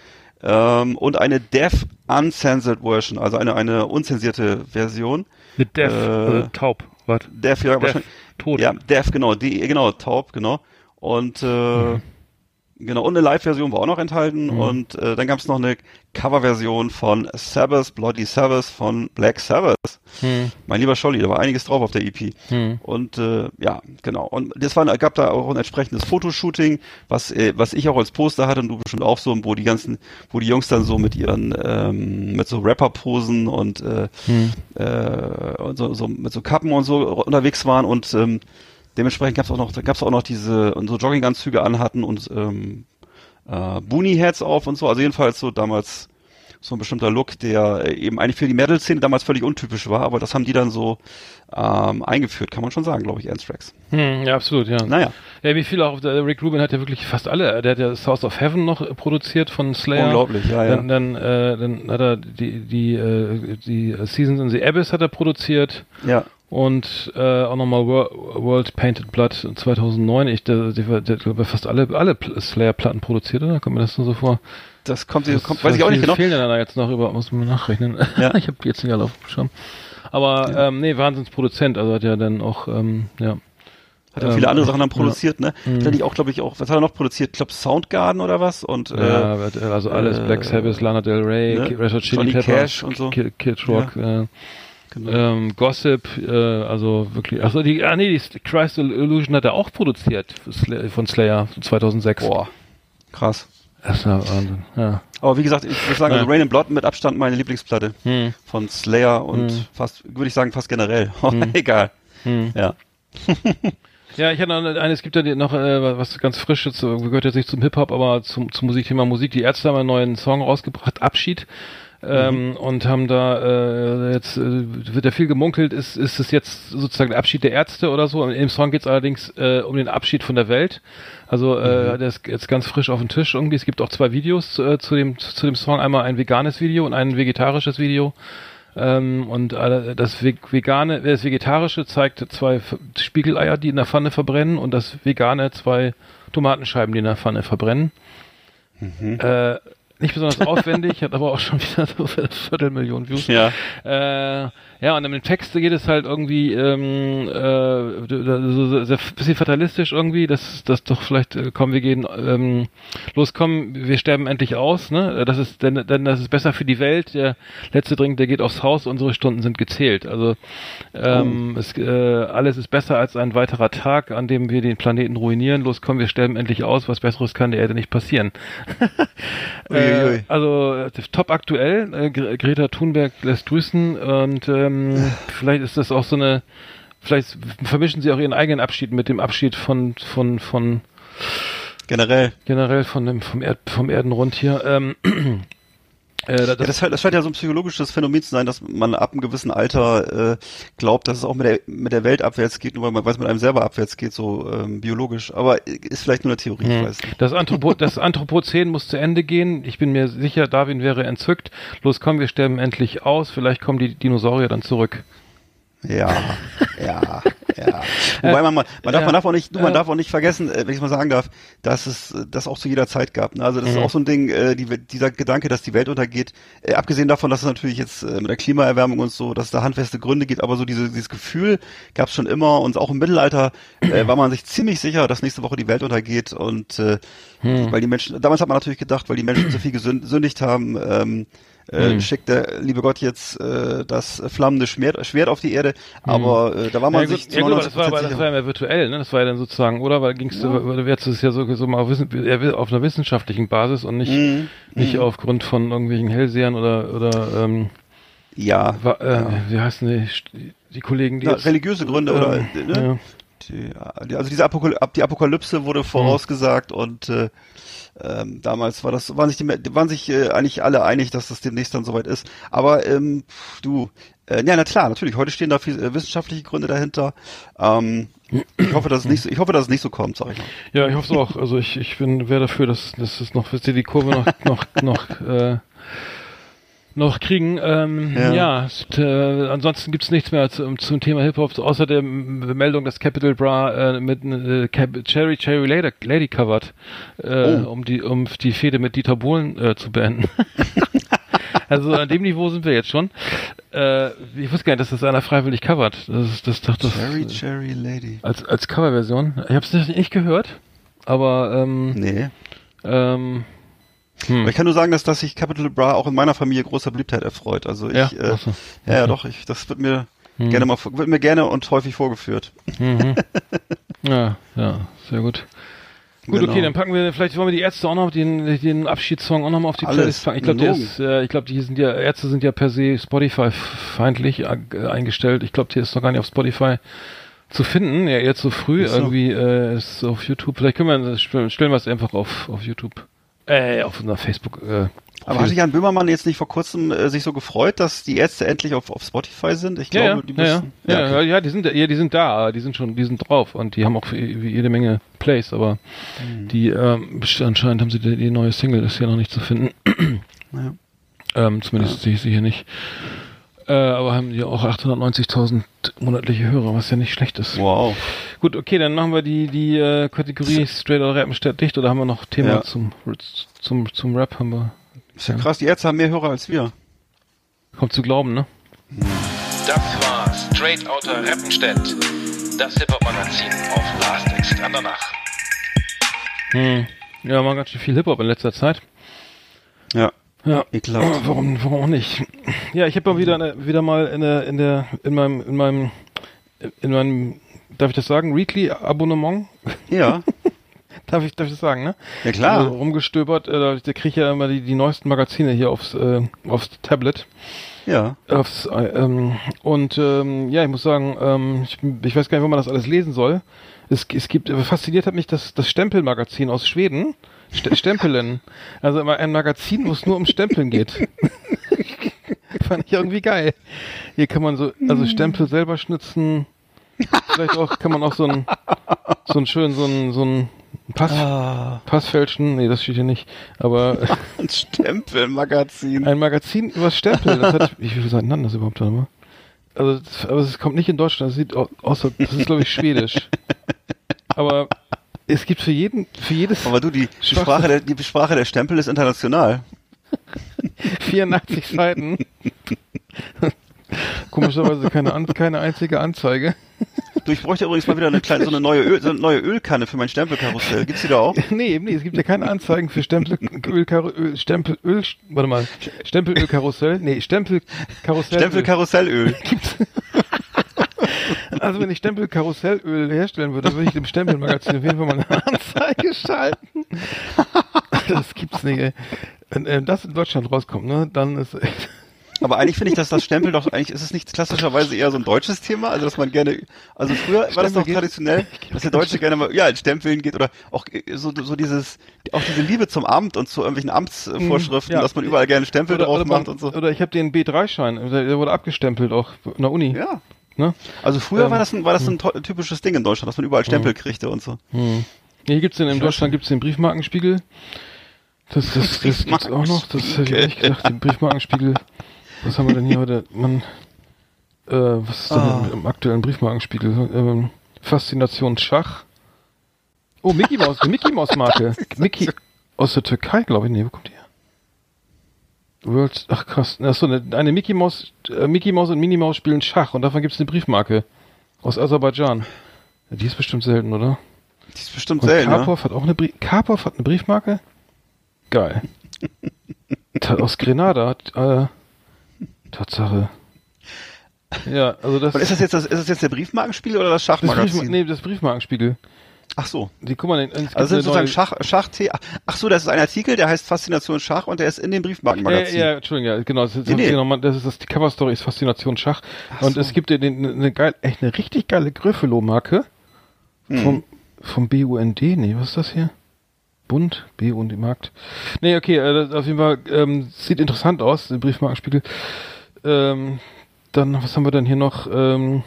ähm, und eine Deaf Uncensored Version, also eine, eine unzensierte Version. Mit Deaf, äh, also taub, was? Deaf, ja, Deaf, wahrscheinlich. Tot. Ja, Deaf, genau, die, genau, taub, genau. Und äh, mhm. Genau, und eine Live-Version war auch noch enthalten. Mhm. Und äh, dann gab es noch eine Cover-Version von Sabbath, Bloody Sabbath von Black Sabbath. Mhm. Mein lieber Scholli, da war einiges drauf auf der EP. Mhm. Und äh, ja, genau. Und das war, gab da auch ein entsprechendes Fotoshooting, was, äh, was ich auch als Poster hatte und du bestimmt auch so, wo die ganzen, wo die Jungs dann so mit ihren, ähm, mit so Rapper-Posen und, äh, mhm. äh, und so, so mit so Kappen und so unterwegs waren und ähm, Dementsprechend gab es auch noch, gab es auch noch diese so Jogginganzüge anhatten und ähm, äh, Boonie Heads auf und so. Also jedenfalls so damals so ein bestimmter Look, der äh, eben eigentlich für die Metal-Szene damals völlig untypisch war, aber das haben die dann so ähm, eingeführt, kann man schon sagen, glaube ich, Anthrax. Hm, ja, absolut, ja. Naja. Ja, wie viel auch, der Rick Rubin hat ja wirklich fast alle, der hat ja South of Heaven noch produziert von Slayer. Unglaublich, ja, ja. Dann, dann, äh, dann hat er die, die, äh, die Seasons in the Abyss hat er produziert. Ja und äh, auch nochmal World Painted Blood 2009. Ich, der fast alle, alle Slayer-Platten produziert, oder? Kommt mir das nur so vor? Das kommt, das kommt weiß ich auch nicht genau. fehlen denn da jetzt noch über, muss man nachrechnen. Ja. *laughs* ich habe jetzt nicht alle aufgeschaut. Aber ja. ähm, nee, Wahnsinnsproduzent, also hat ja dann auch, ähm, ja. Hat ja ähm, viele andere Sachen dann produziert, ja. ne? Mhm. Hat ich auch, glaube ich, auch, was hat er noch produziert? Ich glaube Soundgarden oder was? Und, ja, äh, also alles, äh, Black Sabbath, Lana Del Rey, ne? Hot Chili Peppers, Cash und so. Kid, Kid Rock, ja. äh, Genau. Ähm, Gossip, äh, also wirklich, achso, die, ah nee, die Christ Illusion hat er auch produziert von Slayer 2006. Boah, krass. Das ist ja Wahnsinn, ja. Aber wie gesagt, ich würde sagen, ja. also Rain and Blood mit Abstand meine Lieblingsplatte hm. von Slayer und hm. fast, würde ich sagen, fast generell. *laughs* Hm. Egal. Hm. Ja. Ja, ich hatte noch eine, es gibt ja noch äh, was ganz frisches, gehört jetzt nicht zum Hip-Hop, aber zum, zum Musikthema Musik. Die Ärzte haben einen neuen Song rausgebracht, Abschied ähm, mhm. und haben da äh, jetzt äh, wird ja viel gemunkelt, ist ist es jetzt sozusagen der Abschied der Ärzte oder so? Im Song geht es allerdings äh, um den Abschied von der Welt. Also äh, mhm. der ist jetzt ganz frisch auf dem Tisch irgendwie. Es gibt auch zwei Videos äh, zu dem zu dem Song, einmal ein veganes Video und ein vegetarisches Video. Ähm, und äh, das vegane, das vegetarische zeigt zwei Spiegeleier, die in der Pfanne verbrennen, und das vegane zwei Tomatenscheiben, die in der Pfanne verbrennen. Mhm. Äh, nicht besonders aufwendig, hat aber auch schon wieder so eine Viertelmillion Views. Ja. Äh, ja, und im Text geht es halt irgendwie ähm, äh, so sehr, bisschen fatalistisch irgendwie, dass dass doch vielleicht äh, komm, wir gehen ähm, los, komm, wir sterben endlich aus, ne? Das ist denn, denn das ist besser für die Welt. Der letzte Drink, der geht aufs Haus, unsere Stunden sind gezählt. Also ähm, oh. es, äh, alles ist besser als ein weiterer Tag, an dem wir den Planeten ruinieren. Los, komm, wir sterben endlich aus. Was Besseres kann der Erde nicht passieren. *laughs* äh, also top aktuell. Äh, Greta Thunberg lässt grüßen und äh, ähm, vielleicht ist das auch so eine, vielleicht vermischen sie auch ihren eigenen Abschied mit dem Abschied von, von, von generell. Generell von dem, vom, Erd, vom Erdenrund hier. Ähm, Äh, das, ja, das, das, scheint ja so ein psychologisches Phänomen zu sein, dass man ab einem gewissen Alter äh, glaubt, dass es auch mit der, mit der Welt abwärts geht, nur weil man weiß, mit einem selber abwärts geht, so ähm, biologisch. Aber ist vielleicht nur eine Theorie, hm. ich weiß nicht. Das, Anthropo das Anthropozän muss zu Ende gehen. Ich bin mir sicher, Darwin wäre entzückt. Los, komm, wir sterben endlich aus. Vielleicht kommen die Dinosaurier dann zurück. Ja, ja, ja. Wobei man, man, man, darf, man darf auch nicht, man darf auch nicht vergessen, äh, wenn ich mal sagen darf, dass es das auch zu jeder Zeit gab. Ne? Also das mhm. ist auch so ein Ding, äh, die, dieser Gedanke, dass die Welt untergeht. Äh, abgesehen davon, dass es natürlich jetzt äh, mit der Klimaerwärmung und so, dass es da handfeste Gründe gibt, aber so diese, dieses Gefühl gab es schon immer und auch im Mittelalter äh, *clears throat* war man sich ziemlich sicher, dass nächste Woche die Welt untergeht und äh, hm. weil die Menschen, damals hat man natürlich gedacht, weil die Menschen so viel gesündigt haben, ähm, äh, mhm. schickt der liebe Gott jetzt äh, das flammende Schwert, Schwert auf die Erde, hm. aber äh, da war man ja, sich ja, gut, aber das war, aber das war ja mehr virtuell, ne? Das war ja dann sozusagen, oder? Weil ging's, ja. du jetzt ist ja so, so mal auf, auf einer wissenschaftlichen Basis und nicht, mhm. nicht mhm. aufgrund von irgendwelchen Hellsehern oder oder ähm, ja, war, äh, ja. wie heißen die, die Kollegen, die Na, religiöse Gründe oder ne? ja. die, also diese Apokalypse, die Apokalypse wurde hm. vorausgesagt und äh, ähm, damals war das, waren sich, die, waren sich äh, eigentlich alle einig, dass das demnächst dann soweit ist. Aber ähm, du, äh, ja, na klar, natürlich. Heute stehen da viel, äh, wissenschaftliche Gründe dahinter. Ähm, ich hoffe, dass es nicht, so, ich hoffe, dass es nicht so kommt, sag ich mal. Ja, ich hoffe es auch. Also ich, ich bin, wäre dafür, dass, dass es noch, dass die Kurve noch, noch, noch äh, noch kriegen. Ähm, ja, ja ist, äh, ansonsten gibt's nichts mehr zum, zum Thema Hip-Hop, außer der Meldung, dass Capital Bra äh, mit äh, Cherry Cherry Lady, Lady covert, äh, oh. um die um die Fehde mit Dieter Bohlen äh, zu beenden. *laughs* also an dem Niveau sind wir jetzt schon. Äh, ich wusste gar nicht, dass das einer freiwillig covert. Das ist das, das, das Cherry Cherry Lady. Als als Coverversion. Ich habe es nicht gehört, aber ähm, nee. Ähm, hm. Ich kann nur sagen, dass, dass sich Capital Bra auch in meiner Familie großer Beliebtheit erfreut. Also ich, ja, äh, so. ja, ja, doch, ich, das wird mir hm. gerne mal, wird mir gerne und häufig vorgeführt. Mhm. *laughs* ja, ja, sehr gut. Gut, genau. okay, dann packen wir, vielleicht wollen wir die Ärzte auch noch, den, den Abschiedssong auch noch mal auf die Playlist packen. Ich glaube, der ist, äh, ich glaube, die sind ja, Ärzte sind ja per se Spotify-feindlich äh, eingestellt. Ich glaube, der ist noch gar nicht auf Spotify zu finden. Ja, jetzt so früh so. irgendwie äh, ist auf YouTube. Vielleicht können wir, stellen wir es einfach auf, auf YouTube. Äh, auf unserer Facebook. Äh, aber hat sich Jan Böhmermann jetzt nicht vor kurzem äh, sich so gefreut, dass die Ärzte endlich auf, auf Spotify sind? Ich glaube, ja, die müssen. Ja, ja, ja, okay. ja, die sind ja, die sind da, die sind schon, die sind drauf und die haben auch jede Menge Plays, aber mhm. die ähm, anscheinend haben sie die, die, neue Single ist ja noch nicht zu finden. ähm, zumindest sehe ich sie hier nicht. Äh, aber haben die auch 890.000 monatliche Hörer, was ja nicht schlecht ist. Wow. Gut, okay, dann machen wir die, die äh, Kategorie Straight oder Rappen statt dicht oder haben wir noch Thema ja. zum, zum, zum Rap haben wir. Ist ja krass, die Ärzte haben mehr Hörer als wir. Kommt zu glauben, ne? Das war Straight Outer Rappenstedt, das Hip-Hop-Magazin auf Last Exit Andernach. Hm. Ja, war ganz schön viel Hip-Hop in letzter Zeit. Ja. Ja, ekelhaft. *clears throat* Warum, warum auch nicht? Ja, ich habe mal wieder, wieder mal in der, in der, in meinem, in meinem, in meinem, darf ich das sagen, Weekly Abonnement? Ja. *laughs* darf ich, darf ich das sagen, ne? Ja klar. Also, rumgestöbert, äh, da kriege ich ja immer die, die neuesten Magazine hier aufs, äh, aufs Tablet. Ja. Aufs, äh, ähm, und ähm, ja, ich muss sagen, ähm, ich, ich weiß gar nicht, wo man das alles lesen soll. Es, es gibt, fasziniert hat mich das, das Stempelmagazin aus Schweden. St *laughs* Stempeln. Also ein Magazin, wo es nur um Stempeln geht. *laughs* Fand ich irgendwie geil. Hier kann man so, also Stempel selber schnitzen. Vielleicht auch, kann man auch so ein, so ein schön, so ein, so ein Pass, ah. Pass fälschen. Nee, das steht hier nicht. Aber. *laughs* Ein Stempelmagazin. Ein Magazin über Stempel. Das hat, wie viele Seiten hat das überhaupt? Warte mal. Also, das, aber es kommt nicht in Deutschland. Das sieht aus, das ist glaube ich schwedisch. Aber es gibt für jeden, für jedes. Aber du, die Sprache der, die Sprache der Stempel ist international. *laughs* 84 Seiten. Komischerweise keine, keine einzige Anzeige. Du, ich bräuchte übrigens mal wieder eine kleine, so eine neue, Öl, so eine neue Ölkanne für mein Stempelkarussell. Gibt's die da auch? *laughs* Nee, eben nicht. Es gibt ja keine Anzeigen für Stempel, Öl, Stempel, Öl, warte mal. Stempelölkarussell? Nee, Stempelkarussell. Stempelkarussellöl. *laughs* Also wenn ich Stempelkarussellöl herstellen würde, würde ich dem Stempelmagazin auf jeden Fall mal eine Anzeige schalten. *laughs* Das gibt's nicht, ey. Wenn äh, das in Deutschland rauskommt, ne, dann ist echt Aber eigentlich finde ich, dass das Stempel doch eigentlich ist es nicht klassischerweise eher so ein deutsches Thema, also dass man gerne, also früher war das Stempel doch geht- traditionell, dass der Deutsche gerne mal ja in Stempeln geht oder auch äh, so so dieses auch diese Liebe zum Amt und zu irgendwelchen Amtsvorschriften, ja. dass man überall gerne Stempel Oder, drauf oder, macht man, und so. oder ich habe den B3-Schein, der, wurde abgestempelt auch in der Uni. Ja. Ne? Also früher Ähm, war das ein, war das ein to- typisches Ding in Deutschland, dass man überall Stempel kriegte und so. Hm. Hier gibt's den, in Deutschland gibt's den Briefmarkenspiegel. Das, das, das *laughs* gibt's auch noch. Das hätte ich echt gedacht, den Briefmarkenspiegel. Was haben wir denn hier *laughs* heute? Man, äh, was ist denn Ah. mit dem aktuellen Briefmarkenspiegel? Ähm, Faszination Schach. Oh, Mickey Maus, die Mickey Maus Marke. *laughs* Mickey aus der Türkei, glaube ich. Nee, wo kommt die her? World, ach krass. Achso, eine, eine Mickey Maus, äh, Mickey Maus und Minnie Maus spielen Schach und davon gibt's eine Briefmarke. Aus Aserbaidschan. Ja, die ist bestimmt selten, oder? Die ist bestimmt Und selten, ne? Karpov hat auch eine Brie Karpov hat eine Briefmarke? Geil. *laughs* Aus Grenada. Äh, Tatsache. Ja, also das, Und ist das jetzt das, ist das jetzt der Briefmarkenspiel oder das das, Briefma Schachmagazin? nee, das Briefmarkenspiegel. Ach so. Die, guck mal, Also eine sind sozusagen Schach, Schachtee. Ach so, das ist ein Artikel, der heißt Faszination Schach und der ist in dem Ja, Briefmarkenmagazin. ja, Entschuldigung, ja, genau. Das ist, Nee, nee. genau, das ist das, die Coverstory ist Faszination Schach. Ach und so. es gibt ja den, eine geil, echt eine richtig geile Gröffelo-Marke Hm. vom, vom BUND. Nee, was ist das hier? Bund, BUND Markt. Nee, okay, äh, das auf jeden Fall ähm, sieht interessant aus, der Briefmarkenspiegel. Ähm, dann, was haben wir denn hier noch? Ähm,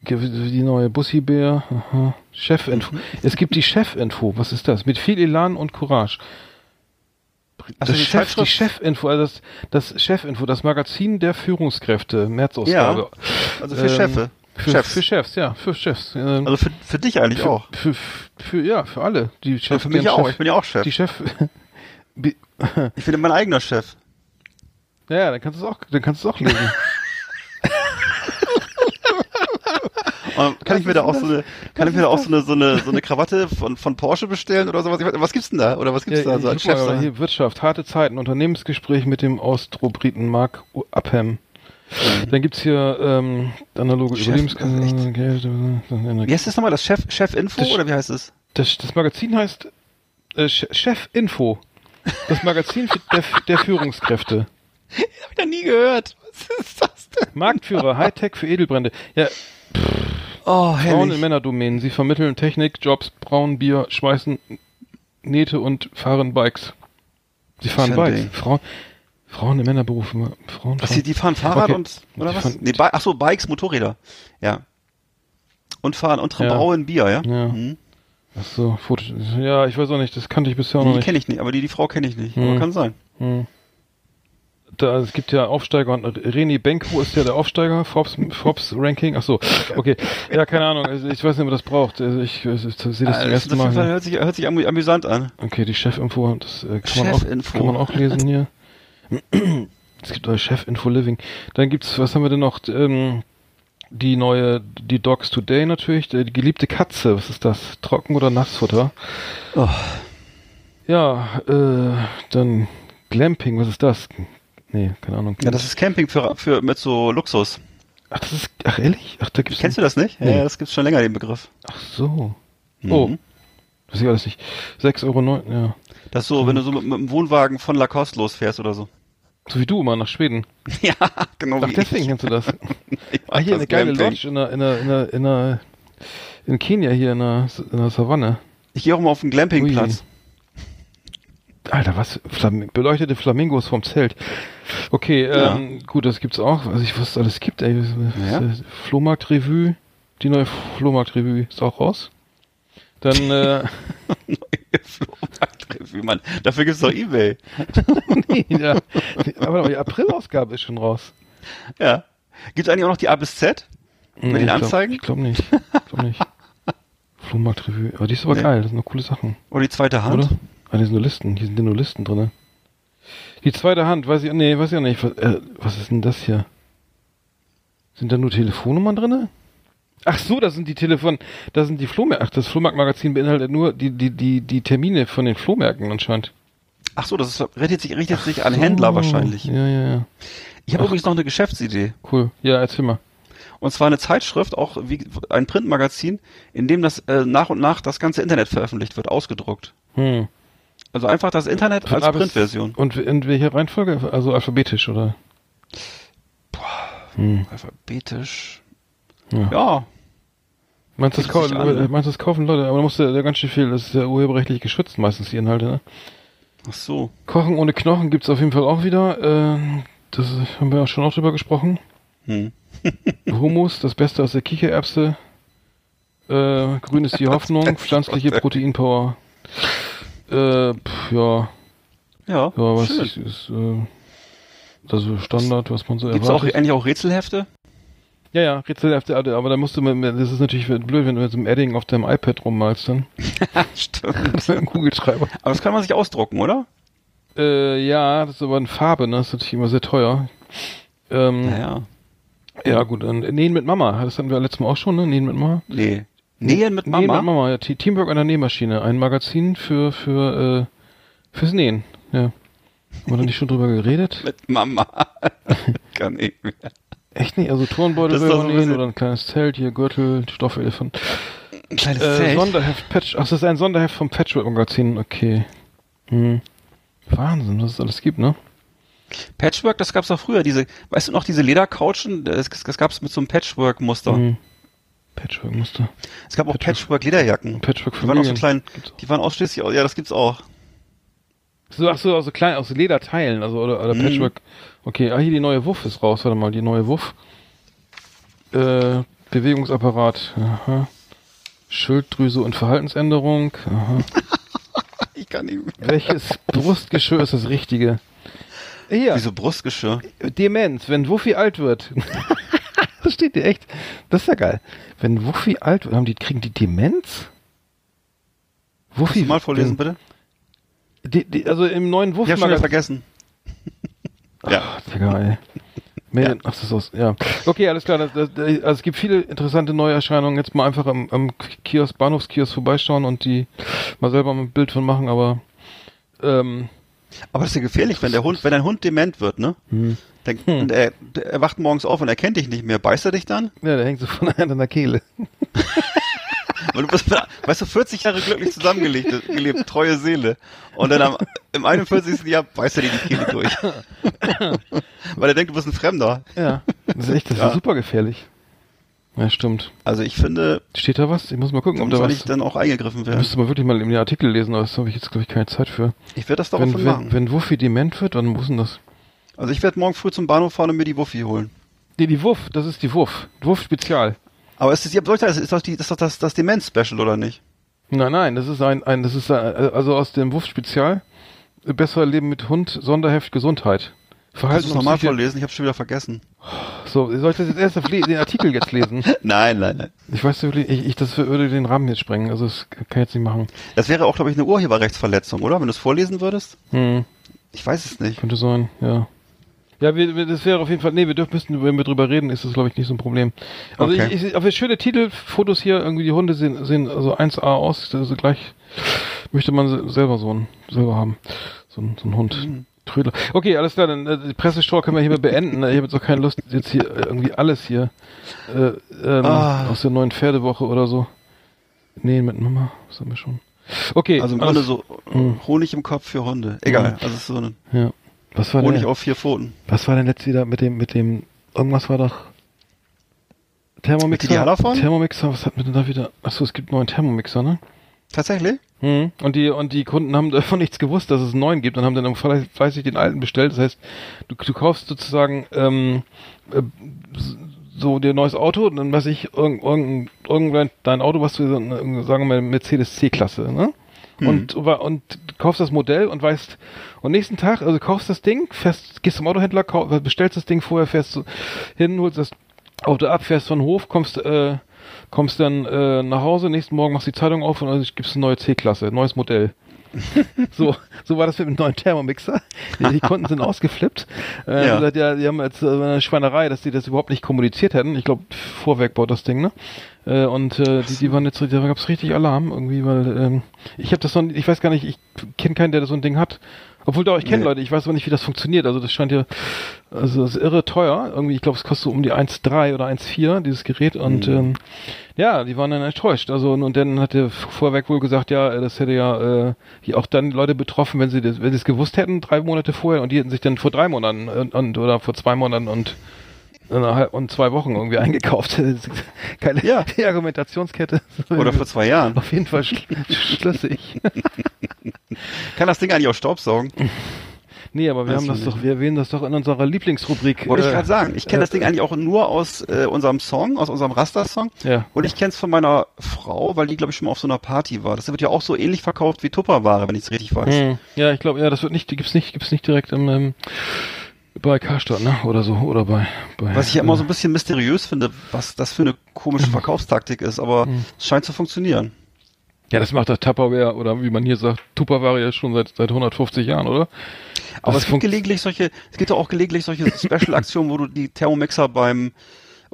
die neue Bussi-Bär. Chefinfo. Es gibt die Chefinfo, was ist das? Mit viel Elan und Courage. Also das die Chef, die Chefinfo, also das, das Chefinfo, das Magazin der Führungskräfte, März-Ausgabe. Also für Ähm, Chefe. Für Chefs. für Chefs, ja, für Chefs. Ähm, Also für, für dich eigentlich für, auch. Für, für, ja, für alle. Die Ja, Chefs, für mich auch. Chef- Ich bin ja auch Chef. Die Chef. Ich bin mein eigener Chef. Ja, ja, dann kannst du es auch, dann kannst du es auch lesen. *laughs* Kann ich mir da auch so eine, kann ich mir da auch so eine, so eine, so eine Krawatte von, von Porsche bestellen oder sowas? Was gibt's denn da? Oder was gibt's da so als Chefsache? hier Wirtschaft, harte Zeiten, Unternehmensgespräch mit dem Austrobriten Mark Upham. Dann gibt's hier ähm, analoge Chef, Überlebenskanäle. Geld, äh, Wie heißt das nochmal? Das Chef, Chef-Info Das- oder wie heißt es? Das, das Magazin heißt äh, Che- Chef Info. Das Magazin für- der, der Führungskräfte. Hab ich noch nie gehört. Was ist das denn? Marktführer, Hightech für Edelbrände. Ja, Oh, Frauen in herrlich. Männerdomänen. Sie vermitteln Technik, Jobs, brauen Bier, schweißen Nähte und fahren Bikes. Sie fahren Schön Bikes. Ding. Frauen, Frauen in Männerberufen. Frauen, Was, Frauen. die, die fahren Fahrrad Okay. und, oder Die was? fahren- nee, Bi ach so, Bikes, Motorräder. Ja. Und fahren und Ja. brauen Bier, ja? Ja. Mhm. Ach so, Foto. Ja, ich weiß auch nicht. Das kannte ich bisher auch noch Die nicht. kenne ich nicht, aber die, die Frau kenne ich nicht. Hm. Aber kann sein. Hm. Da, es gibt ja Aufsteiger und René Benko ist ja der Aufsteiger, Forbes, Forbes Ranking. Ach so, okay. Ja, keine Ahnung. Also ich weiß nicht, ob man das braucht. Also ich, ich, ich sehe das zum das ersten Mal. hört sich, hört sich amü amüsant an. Okay, die Chefinfo, das äh, kann, man auch, kann man auch lesen hier. Es gibt auch Chefinfo Living. Dann gibt's, was haben wir denn noch? Ähm, die neue, die Dogs Today natürlich, die geliebte Katze, was ist das? Trocken- oder Nassfutter? Oh. Ja, äh, dann Glamping, was ist das? Nee, keine Ahnung. Ja, das ist Camping für, für mit so Luxus. ach, das ist, ach ehrlich? Ach, da gibt's Kennst du das nicht? Nee. Ja, das gibt's schon länger, den Begriff. Ach so. Mhm. Oh, weiß ich alles nicht. 6,9 Euro, ja. Das ist so, wenn du so mit, mit dem Wohnwagen von Lacoste losfährst oder so. So wie du immer nach Schweden. *laughs* ja, genau Ach, wie deswegen kennst du das. *laughs* Ah, hier das eine geile Glamping. Lodge in der, in der, in der, in der, in Kenia hier in der, in der Savanne. Ich gehe auch mal auf den Glampingplatz. Alter, was? Flam beleuchtete Flamingos vom Zelt. Okay, Ja. ähm, gut, das gibt's auch. Also ich was es alles gibt, ey. Ja. Flohmarkt-Revue. Die neue Flohmarkt-Revue ist auch raus. Dann, äh, *laughs* Flohmarkt-Revue, Mann. Dafür gibt's doch Ebay. nee, *laughs* ja. aber die April-Ausgabe ist schon raus. Ja. Gibt's eigentlich auch noch die A bis Z? Nee, den Anzeigen? Ich glaube nicht. Ich glaub nicht. *laughs* Flohmarkt-Revue. Aber die ist aber Nee. geil, das sind nur coole Sachen. Oder die zweite Hand? Oder? Ah, hier sind nur Listen. Hier sind ja nur Listen drin. Die zweite Hand, weiß ich, nee, weiß ich auch nicht. Was, äh, was ist denn das hier? Sind da nur Telefonnummern drinne? Ach so, das sind die Telefon, das sind die Flohmärkte. Ach, das Flohmarktmagazin beinhaltet nur die, die, die, die Termine von den Flohmärkten anscheinend. Ach so, das ist, richtet sich, richtet sich an Händler So, wahrscheinlich. Ja, ja, ja. Ich habe übrigens noch eine Geschäftsidee. Cool. Ja, erzähl mal. Und zwar eine Zeitschrift, auch wie ein Printmagazin, in dem das äh, nach und nach das ganze Internet veröffentlicht wird, ausgedruckt. Hm. Also einfach das Internet als Printversion. Und in welcher Reihenfolge? Also alphabetisch, oder? Hm. Alphabetisch. Ja. Ja. Meinst du, das, Bietet kau sich an, meinst du, das kaufen Leute? Aber da musst du ja ganz schön viel, das ist ja urheberrechtlich geschützt meistens, die Inhalte, ne? Ach so. Kochen ohne Knochen gibt's auf jeden Fall auch wieder. Ähm, das haben wir auch schon auch drüber gesprochen. Hm. *laughs* Hummus, das Beste aus der Kichererbse. Äh, grün ist die Hoffnung, pflanzliche Proteinpower. Äh, pf, ja, Ja, ja, was schön. ist, ist äh, also Standard, was man so Gibt's erwartet. eigentlich auch Rätselhefte? ja, ja, Rätselhefte, aber aber da musst du mit, das ist natürlich blöd, wenn du mit so einem Edding auf deinem iPad rummalst dann. *laughs* Stimmt. *laughs* mit einem Kugelschreiber. Aber das kann man sich ausdrucken, oder? Äh, ja, das ist aber eine Farbe, ne? Das ist natürlich immer sehr teuer. Ähm, Naja. Ja, gut, dann Nähen mit Mama. Das hatten wir letztes Mal auch schon, ne? Nähen mit Mama. Nee. Nähen mit Nähen Mama? mit Mama, ja. Te- Teamwork an der Nähmaschine. Ein Magazin für, für, äh, fürs Nähen. Ja. Haben wir da nicht schon drüber geredet? *laughs* Mit Mama. *laughs* kann ich mehr. Echt nicht? Also Turnbeutel will man nähen oder ein kleines Zelt, hier Gürtel, Stoffelefant. Ein kleines Äh, Zelt. Sonderheft, Patch, ach, das ist ein Sonderheft vom Patchwork-Magazin, okay. Hm. Wahnsinn, was es alles gibt, ne? Patchwork, das gab's doch früher. Diese, weißt du noch, diese Ledercouchen? Das, das gab's mit so einem Patchwork-Muster. Hm. Patchwork-Muster. Es gab auch Patchwork. Patchwork-Lederjacken. Patchwork Die waren auch so klein, die waren ausschließlich, ja, das gibt's auch. So, ach so, also klein, aus Lederteilen, also oder, oder Mhm. Patchwork. Okay, ah, hier die neue Wuff ist raus, warte mal, die neue Wuff. Äh, Bewegungsapparat, aha. Schilddrüse und Verhaltensänderung, aha. *laughs* Ich kann nicht mehr. Welches Brustgeschirr ist das richtige? Hier, Wieso Brustgeschirr? Demenz, wenn Wuffi alt wird. *laughs* das steht dir echt. Das ist ja geil. Wenn Wuffi alt wird, haben die, kriegen die Demenz? Kannst Wuffi, du mal vorlesen, bitte? Die, die, also im neuen Wuff Ich hab schon wieder vergessen. *laughs* ja. Digga, ey. Mehr, Ach, das ist aus, ja. Okay, alles klar. Das, das, also es gibt viele interessante Neuerscheinungen. Jetzt mal einfach am, am Kiosk, Bahnhofskiosk vorbeischauen und die mal selber ein Bild von machen, aber ähm, Aber das ist ja gefährlich, wenn der Hund, wenn ein Hund dement wird, ne? hm. Dann, und er, er wacht morgens auf und er kennt dich nicht mehr. Beißt er dich dann? ja, der hängt so von einer an der Kehle. *laughs* Weil du bist, weißt du, 40 Jahre glücklich zusammengelebt, gelebt, treue Seele. Und dann am, im 41. Jahr beißt er dir die Kehle durch. *laughs* Weil er denkt, du bist ein Fremder. Ja, das ist echt, das Ja. ist super gefährlich. Ja, stimmt. Also ich finde, Steht da was? Ich muss mal gucken, ob da was. ich dann auch eingegriffen werden. müsste man wirklich mal in den Artikel lesen, aber das habe ich jetzt, glaube ich, keine Zeit für. Ich werde das doch Wenn, wenn, machen. wenn Wuffi dement wird, wann muss denn das? Also ich werde morgen früh zum Bahnhof fahren und mir die Wuffi holen. Nee, die Wuff, das ist die Wuff. Wuff Spezial. Aber ist das, ist das, die, ist das, das, das Demenz-Special oder nicht? Nein, nein, das ist ein, ein das ist äh, also aus dem Wuff Spezial. Besser Leben mit Hund, Sonderheft Gesundheit. Kannst Verhalten du es nochmal vorlesen? Ich habe schon wieder vergessen. So, soll ich das jetzt erst den Artikel jetzt lesen? *laughs* Nein, nein, nein. Ich weiß wirklich, ich, ich das würde den Rahmen jetzt sprengen, also das kann ich jetzt nicht machen. Das wäre auch, glaube ich, eine Urheberrechtsverletzung, oder? Wenn du es vorlesen würdest? Hm, Ich weiß es nicht. könnte sein, ja. Ja, wir, wir, das wäre auf jeden Fall, nee, wir dürfen, müssen, wenn wir drüber reden, ist das, glaube ich, nicht so ein Problem. Also Okay. ich, ich, auf schöne Titelfotos hier, irgendwie die Hunde sehen, sehen also 1A aus, also gleich möchte man se- selber so einen, selber haben. So ein, so ein Hund. Mhm. Trödler. Okay, alles klar, dann äh, die Pressestor können wir hiermit beenden. Ich habe jetzt auch keine Lust, jetzt hier äh, irgendwie alles hier äh, ähm, Ah. aus der neuen Pferdewoche oder so. Nee, mit Mama, das haben wir schon. Okay, Also im Grunde so Mhm. Honig im Kopf für Hunde. Egal. Mhm. Also so ein Ja. Was war Honig denn, auf vier Pfoten. was war denn letzt wieder mit dem, mit dem, irgendwas war doch Thermomixer? Mit Idealafon? Thermomixer, was hat mir denn da wieder? Achso, es gibt einen neuen Thermomixer, ne? Tatsächlich? Mhm. Und die und die Kunden haben *laughs* davon nichts gewusst, dass es einen neuen gibt und haben dann fle- fleißig den alten bestellt. Das heißt, du, du kaufst sozusagen ähm, äh, so dir ein neues Auto und dann weiß ich irgend, irgend, irgendwann dein Auto, was du so, sagen wir mal Mercedes C-Klasse, ne? Und, und und du kaufst das Modell und weißt und nächsten Tag, also kaufst das Ding, fährst, gehst zum Autohändler, kauf, bestellst das Ding vorher, fährst du hin, holst das Auto ab, fährst von Hof, kommst äh, kommst dann äh, nach Hause, nächsten Morgen machst die Zeitung auf und dann gibt's eine neue C-Klasse, neues Modell. *laughs* so, so war das mit dem neuen Thermomixer. Die, die Kunden sind *laughs* ausgeflippt. Äh, Ja. ja. Die, haben jetzt äh, eine Schweinerei, dass die das überhaupt nicht kommuniziert hätten. Ich glaube, Vorwerk baut das Ding, ne? Äh, und äh, die, die waren jetzt, da gab's richtig Alarm irgendwie, weil ähm, ich habe das noch, ich weiß gar nicht, ich kenne keinen, der so ein Ding hat. Obwohl doch, ich kenne Nee. Leute, ich weiß aber nicht, wie das funktioniert. Also das scheint ja, also das ist irre teuer. Irgendwie, ich glaube, es kostet so um die 1,3 oder 1,4, dieses Gerät. Und Mhm. ähm, ja, die waren dann enttäuscht. Also und dann hat der vorweg wohl gesagt, ja, das hätte ja äh, auch dann Leute betroffen, wenn sie das, wenn sie es gewusst hätten, drei Monate vorher und die hätten sich dann vor drei Monaten und, und oder vor zwei Monaten und und zwei Wochen irgendwie eingekauft. *laughs* Keine Ja. *laughs* Argumentationskette. Oder vor zwei Jahren. auf jeden Fall schl schlüssig. *laughs* Kann das Ding eigentlich auch Staubsaugen? Nee, aber wir Weiß haben das ich doch, nicht. wir erwähnen das doch in unserer Lieblingsrubrik. Wollte ich äh, gerade sagen. Ich kenne das Ding eigentlich auch nur aus äh, unserem Song, aus unserem Raster-Song. Ja. Und ich kenne es von meiner Frau, weil die, glaube ich, schon mal auf so einer Party war. Das wird ja auch so ähnlich verkauft wie Tupperware, wenn ich es richtig weiß. Hm. Ja, ich glaube, ja, das wird nicht, die gibt's nicht, gibt's nicht direkt im, ähm, bei Karstadt, ne? Oder so, oder bei, bei Was ich ja immer äh, so ein bisschen mysteriös finde, was das für eine komische *clears throat* Verkaufstaktik ist, aber Hm. es scheint zu funktionieren. Ja, das macht das Tupperware oder wie man hier sagt, Tupperware ja schon seit seit 150 Jahren, oder? Aber Das es gibt gelegentlich solche, es gibt ja auch gelegentlich solche *laughs* Special-Aktionen, wo du die Thermomixer beim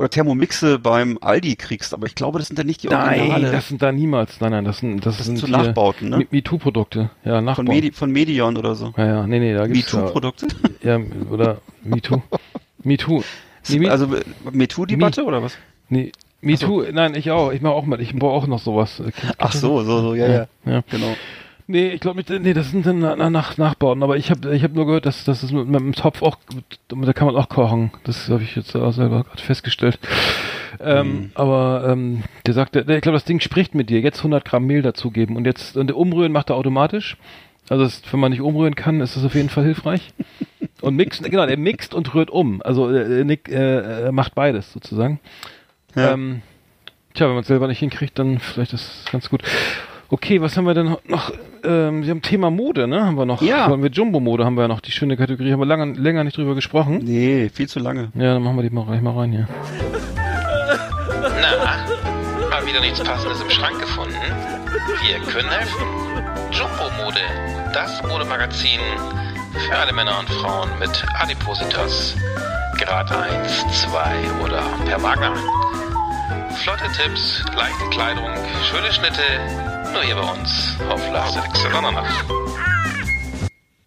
oder Thermomixe beim Aldi kriegst, aber ich glaube, das sind dann nicht die Nein, Originale. das sind da niemals. Nein, nein, das sind das, Das sind so hier Nachbauten, ne? MeToo-Produkte. Ja, von, Nachbauten. Medi von Medion oder so. ja, ja, nee, nee, da gibt's ja, MeToo-Produkte? *laughs* ja, oder MeToo. MeToo. *laughs* Nee, Me- Also MeToo-Debatte oder was? nee, MeToo, nein, ich auch. Ich mache auch mal. Ich baue auch noch sowas. Ach so, so, so, ja, ja. ja. Genau. Nee, ich glaube nicht, nee, das sind dann nach, nach, Nachbauten, aber ich habe ich hab nur gehört, dass das ist mit, mit dem Topf auch, da kann man auch kochen. Das habe ich jetzt auch selber gerade festgestellt. Ähm, Aber ähm, der sagt, der, ich glaube, das Ding spricht mit dir. Jetzt 100 Gramm Mehl dazugeben und jetzt und der umrühren macht er automatisch. Also das, wenn man nicht umrühren kann, ist das auf jeden Fall hilfreich. Und mixt, genau, er mixt und rührt um. Also äh, Nick äh, er macht beides sozusagen. Ja. Ähm, tja, wenn man es selber nicht hinkriegt, dann vielleicht ist es ganz gut. Okay, was haben wir denn noch? Ähm, wir haben Thema Mode, ne? Haben wir noch? Ja. Wollen wir Jumbo-Mode haben wir ja noch, die schöne Kategorie. Haben wir lange, länger nicht drüber gesprochen. Nee, viel zu lange. Ja, dann machen wir die mal gleich mal rein hier. Na, mal wieder nichts Passendes im Schrank gefunden? Wir können helfen. Jumbo Mode, das Modemagazin für alle Männer und Frauen mit Adipositas. Grad 1, 2 oder per Magna. Flotte Tipps, leichte Kleidung, schöne Schnitte, nur hier bei uns auf Extra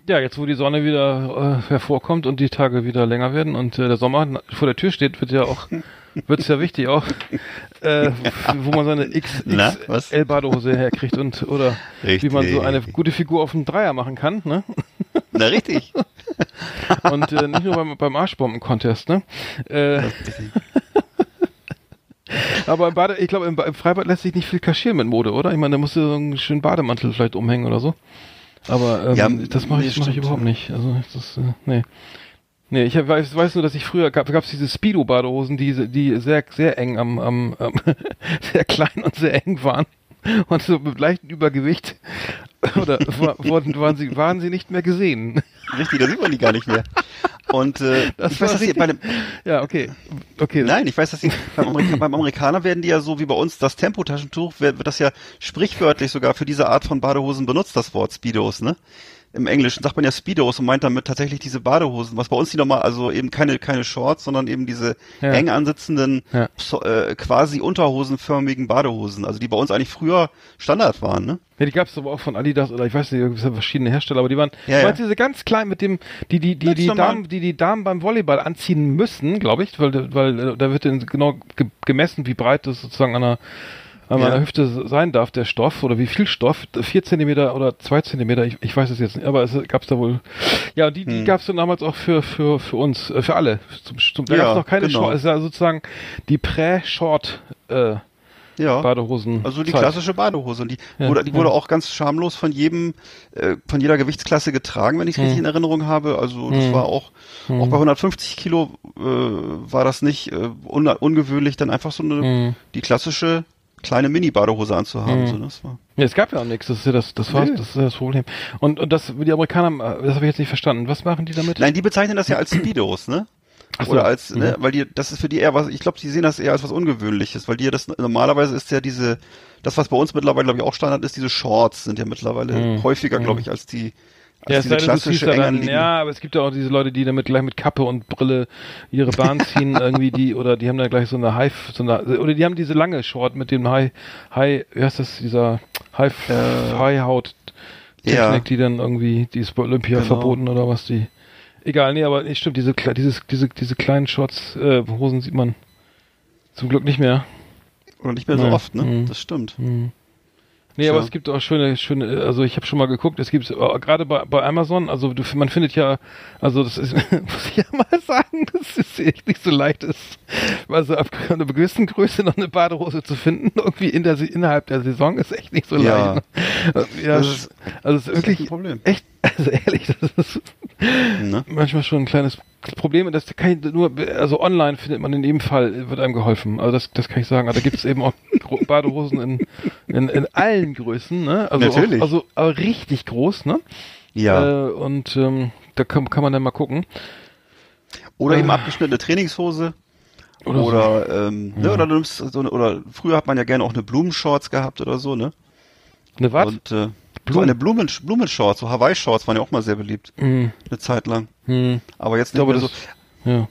Ja, jetzt wo die Sonne wieder äh, hervorkommt und die Tage wieder länger werden und äh, der Sommer vor der Tür steht, wird ja auch *laughs* wird's ja wichtig auch, äh, wo man seine? XXL Badehose herkriegt und oder wie man so eine Richtig. gute Figur auf dem Dreier machen kann, ne? Na, richtig. *laughs* Und äh, nicht nur beim, beim Arschbomben-Contest, ne? Äh, aber im Bade, ich glaube, im, im Freibad lässt sich nicht viel kaschieren mit Mode, oder? Ich meine, da musst du so einen schönen Bademantel vielleicht umhängen oder so. Aber ähm, Ja, das mache nee, ich, mach ich überhaupt nicht. Also das, äh, nee. Nee, ich weiß, weiß nur, dass ich früher gab es diese Speedo-Badehosen, die, die sehr, sehr eng am, am, am *laughs* sehr klein und sehr eng waren. Und so mit leichtem Übergewicht. Oder wa- wurden, waren, sie, waren sie nicht mehr gesehen. Richtig, da sieht man die gar nicht mehr. Und äh, *laughs* Das ich weiß, dass die bei dem, Ja, okay. Okay. Nein, ich weiß, dass die beim, Amerika beim Amerikaner werden die ja so wie bei uns das Tempotaschentuch, wird, wird das ja sprichwörtlich sogar für diese Art von Badehosen benutzt, das Wort Speedos, ne? Im Englischen sagt man ja Speedos und meint damit tatsächlich diese Badehosen, was bei uns die nochmal, also eben keine, keine Shorts, sondern eben diese Ja. eng ansitzenden, Ja. äh, quasi unterhosenförmigen Badehosen, also die bei uns eigentlich früher Standard waren, ne? Ja, die gab es aber auch von Adidas oder ich weiß nicht, verschiedene Hersteller, aber die waren, Ja, ja. diese ganz klein mit dem, die die die die. Damen, die die Damen beim Volleyball anziehen müssen, glaube ich, weil weil äh, da wird genau ge gemessen, wie breit das sozusagen an einer an Ja. einer Hüfte sein darf, der Stoff, oder wie viel Stoff, vier Zentimeter oder zwei Zentimeter, ich, ich weiß es jetzt nicht, aber es gab es da wohl, ja, die, die Hm. gab es dann damals auch für, für, für uns, äh, für alle, zum, zum, da Ja, gab es noch keine genau. Short, es ist ja sozusagen die Prä-Short, äh, Ja. Badehosen. Also die Zeit. klassische Badehose. Und die, Ja, wurde, die ja. wurde auch ganz schamlos von jedem, äh, von jeder Gewichtsklasse getragen, wenn ich es richtig in Erinnerung habe. Also das Hm. war auch, auch bei 150 Kilo äh, war das nicht äh, un ungewöhnlich, dann einfach so eine, Hm. die klassische kleine Mini-Badehose anzuhaben. Hm. So, das war. Ja, es gab ja auch nichts, das ist ja das, das war das, ist ja das Problem. Und, und das, die Amerikaner, äh, das habe ich jetzt nicht verstanden. Was machen die damit? Nein, die bezeichnen das ja als Speedos, ne? Ach so. Oder als, ne, Mhm. weil die, das ist für die eher was, ich glaube, die sehen das eher als was Ungewöhnliches, weil die ja das, normalerweise ist ja diese, das, was bei uns mittlerweile, glaube ich, auch Standard ist, diese Shorts sind ja mittlerweile Mhm. häufiger, Mhm. glaube ich, als die, Ja, es diese sei denn, du ziehst klassische da eng dann, ja, aber es gibt ja auch diese Leute, die damit gleich mit Kappe und Brille ihre Bahn ziehen, *laughs* irgendwie die, oder die haben dann gleich so eine High, so eine, oder die haben diese lange Short mit dem High, High, wie heißt das, dieser High, Äh. High Haut, Technik, Ja. die dann irgendwie, die ist bei Olympia Genau. verboten oder was, die. Egal, nee, aber nee, stimmt, diese, dieses, diese, diese kleinen Shorts, äh, Hosen sieht man zum Glück nicht mehr. Oder nicht mehr so oft, ne? Mhm. Das stimmt. Nee, aber es gibt auch schöne, schöne, also ich habe schon mal geguckt, es gibt äh, gerade bei, bei Amazon, also du, man findet ja, also das ist, *laughs* muss ich ja mal sagen, *laughs* das ist echt nicht so leicht ist, also ab einer gewissen Größe noch eine Badehose zu finden, *laughs* irgendwie in der, innerhalb der Saison ist echt nicht so Ja. leicht. ne? Ja, Das es ist- also es ist wirklich ein Problem. echt, also ehrlich, das ist Ne? manchmal schon ein kleines Problem. Das kann ich nur, also online findet man in jedem Fall, wird einem geholfen. Also das, das kann ich sagen. Aber da gibt es eben auch *laughs* Badehosen in, in, in allen Größen, ne? Also Natürlich. Auch, also aber richtig groß, ne? Ja. Äh, und ähm, da kann, kann man dann mal gucken. Oder eben Ah. abgeschnittene Trainingshose. Oder Oder, so. ähm, ne, oder du nimmst so eine, oder früher hat man ja gerne auch eine Blumenshorts gehabt oder so, ne? Eine was? Und äh, Blumen- eine Blumen, Blumenshorts, so Hawaii-Shorts waren ja auch mal sehr beliebt, Hm, eine Zeit lang. hm, Aber jetzt Ich nicht glaube, mehr das, so. ja.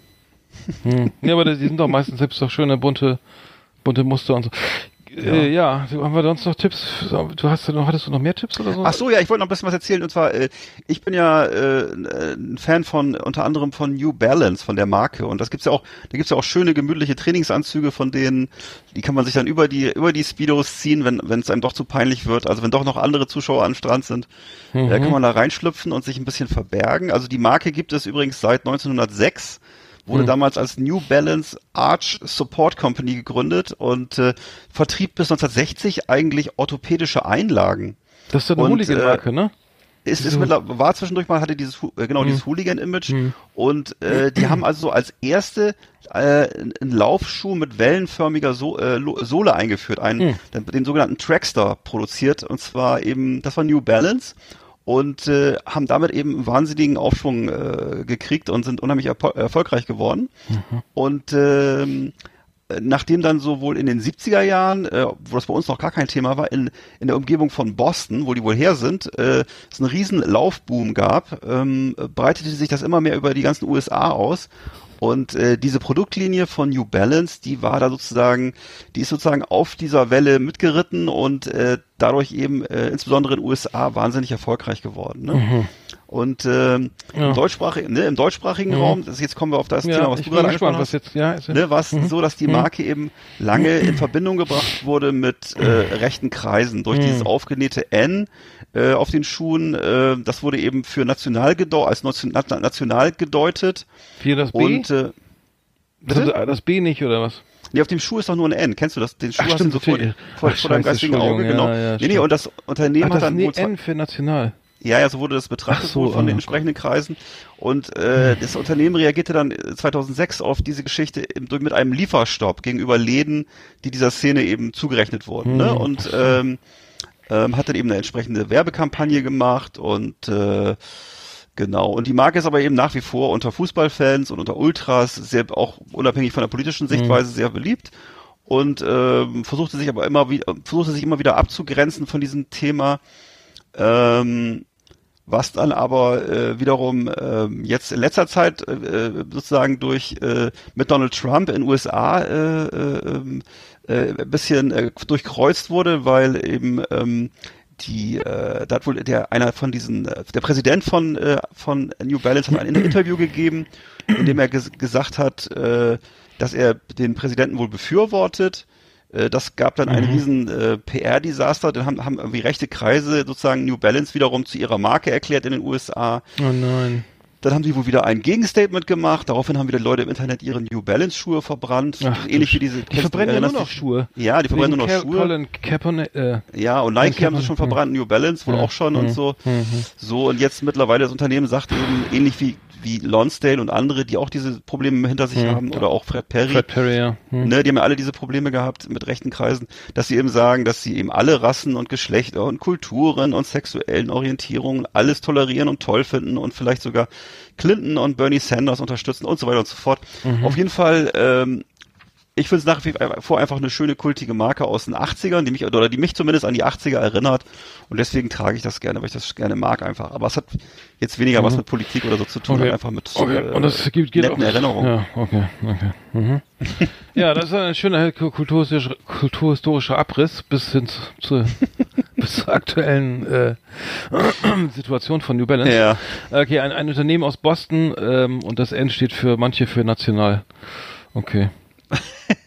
Hm. Ja, aber die sind doch meistens selbst doch schöne bunte, bunte Muster und so. Äh, ja, haben wir sonst noch Tipps? Du hast ja noch, hattest du noch mehr Tipps oder so? Ach so, ja, ich wollte noch ein bisschen was erzählen. Und zwar, äh, ich bin ja äh, ein Fan von unter anderem von New Balance, von der Marke. Und das gibt's ja auch, da gibt's ja auch schöne gemütliche Trainingsanzüge von denen. Die kann man sich dann über die über die Speedos ziehen, wenn wenn es einem doch zu peinlich wird. Also wenn doch noch andere Zuschauer am Strand sind, Mhm. da kann man da reinschlüpfen und sich ein bisschen verbergen. Also die Marke gibt es übrigens seit 1906. Wurde Mhm. damals als New Balance Arch Support Company gegründet und äh, vertrieb bis 1960 eigentlich orthopädische Einlagen. Das ist ja eine Hooligan-Marke, ne? ist, ist mittler- war zwischendurch mal, hatte dieses, äh, genau, Hm. dieses Hooligan-Image Hm. und äh, die haben also so als erste äh, einen Laufschuh mit wellenförmiger so äh, Sohle eingeführt, einen, Hm. den, den sogenannten Trackstar produziert und zwar eben, das war New Balance und äh, haben damit eben einen wahnsinnigen Aufschwung äh, gekriegt und sind unheimlich erpo- erfolgreich geworden. Mhm. Und ähm, äh, nachdem dann so wohl in den 70er Jahren, äh, wo das bei uns noch gar kein Thema war, in, in der Umgebung von Boston, wo die wohl her sind, äh, es einen riesen Laufboom gab, ähm, breitete sich das immer mehr über die ganzen USA aus. Und äh, diese Produktlinie von New Balance, die war da sozusagen, die ist sozusagen auf dieser Welle mitgeritten und äh, dadurch eben äh, insbesondere in den USA wahnsinnig erfolgreich geworden. Ne? Und ähm, Ja. im, deutschsprachigen, ne, im deutschsprachigen Mhm. Raum, das, jetzt kommen wir auf das Ja, Thema, was ich du gerade angesprochen was hast jetzt, ja, ist ne, war es so, dass die Mhm. Marke eben lange in Verbindung gebracht wurde mit äh, rechten Kreisen durch Mhm. dieses aufgenähte N äh, auf den Schuhen. Äh, das wurde eben für national gedeu als nation national gedeutet Hier das B? und äh, das, das B nicht, oder was? Nee, auf dem Schuh ist doch nur ein N. Kennst du das? Den Schuh Ach, hast stimmt, du so vor, vor, Ach, vor deinem geistigen Auge, genau. ja, ja, nee, nee, und das Unternehmen Ach, hat das dann nee, N für national. Ja, ja, so wurde das betrachtet Ach so, von den ah. entsprechenden Kreisen. Und äh, das Unternehmen reagierte dann äh, 2006 auf diese Geschichte im- durch- mit einem Lieferstopp gegenüber Läden, die dieser Szene eben zugerechnet wurden. Ne? Hm. Und ähm, ähm, hat dann eben eine entsprechende Werbekampagne gemacht und äh, genau. Und die Marke ist aber eben nach wie vor unter Fußballfans und unter Ultras sehr auch unabhängig von der politischen Sichtweise sehr beliebt und ähm, versuchte sich aber immer wieder versuchte sich immer wieder abzugrenzen von diesem Thema. Ähm, was dann aber äh, wiederum ähm, jetzt in letzter Zeit äh, sozusagen durch äh, mit Donald Trump in USA äh, äh, äh, ein bisschen äh, durchkreuzt wurde, weil eben ähm, die äh, da hat wohl der einer von diesen äh, der Präsident von äh, von New Balance hat ein Interview gegeben, in dem er ges gesagt hat, äh, dass er den Präsidenten wohl befürwortet. Äh, Das gab dann ein Mhm. riesen äh, PR-Desaster. Dann haben, haben irgendwie rechte Kreise sozusagen New Balance wiederum zu ihrer Marke erklärt in den USA. Oh nein. Dann haben sie wohl wieder ein Gegenstatement gemacht. Daraufhin haben wieder Leute im Internet ihre New Balance Schuhe verbrannt. Ach, Ähnlich wie diese. Die verbrennen ja nur noch Schuhe. Ja, die verbrennen nur noch Schuhe. Colin Kaepernick, äh, Ja, und Nike haben sie schon verbrannt, New Balance wohl auch schon und Mhm. so. Mhm. So, und jetzt mittlerweile das Unternehmen sagt eben, ähnlich wie, wie Lonsdale und andere, die auch diese Probleme hinter sich Mhm. haben, oder auch Fred Perry, Fred Perry, ja. Hm. Ne, die haben ja alle diese Probleme gehabt mit rechten Kreisen, dass sie eben sagen, dass sie eben alle Rassen und Geschlechter und Kulturen und sexuellen Orientierungen alles tolerieren und toll finden und vielleicht sogar Clinton und Bernie Sanders unterstützen und so weiter und so fort. Mhm. Auf jeden Fall ähm, ich finde es nach wie vor einfach eine schöne kultige Marke aus den 80ern, die mich, oder die mich zumindest an die 80er erinnert. Und deswegen trage ich das gerne, weil ich das gerne mag einfach. Aber es hat jetzt weniger mhm. was mit Politik oder so zu tun, okay. einfach mit okay. äh, und das gibt, geht netten auch, Erinnerungen. Ja, okay, okay. Mhm. *laughs* ja, das ist ein schöner kulturhistorischer, kulturhistorischer Abriss bis hin zu, zu *laughs* bis zur aktuellen äh, *clears throat* Situation von New Balance. Ja. Okay, ein, ein Unternehmen aus Boston ähm, und das N steht für manche für national. Okay. *laughs*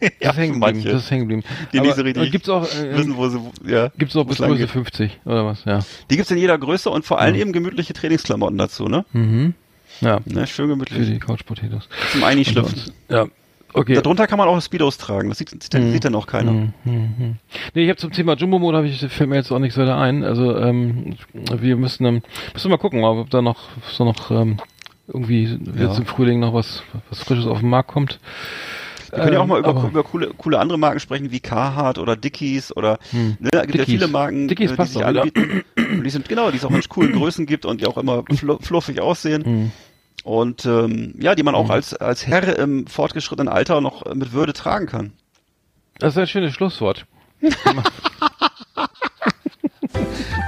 Das Ja, ist hängen für geblieben. Das ist hängen geblieben. Die Aber, nicht so richtig äh, gibt's auch äh, Wissen, wo sie, ja. gibt's auch bis Größe geht. 50 oder was? Ja. Die gibt's in jeder Größe und vor allem Mhm. eben gemütliche Trainingsklamotten dazu, ne? Mhm. Ja. ne schön Für gemütlich. die Couch Potatoes. Zum Einschlüpfen. Ja. Okay. Darunter kann man auch Speedos tragen. Das sieht, sieht, Mhm. sieht dann auch keiner. Hm, hm, hm. Nee, ich habe zum Thema Jumbo Mode habe ich fällt mir jetzt auch nichts weiter ein. Also ähm, wir müssen ähm, müssen mal gucken, ob da noch so noch ähm, irgendwie Ja. jetzt im Frühling noch was was frisches auf den Markt kommt. Wir können ja auch mal über, aber- über coole, coole andere Marken sprechen, wie Carhartt oder Dickies oder Hm. ne, da gibt ja Dickies. viele Marken, Dickies äh, die passt sich auch anbieten. Und die sind genau, die es auch in coolen Größen gibt und die auch immer fl *laughs* fluffig aussehen. Hm. Und ähm, ja, die man auch als als Herr im fortgeschrittenen Alter noch mit Würde tragen kann. Das ist ein schönes Schlusswort. *laughs*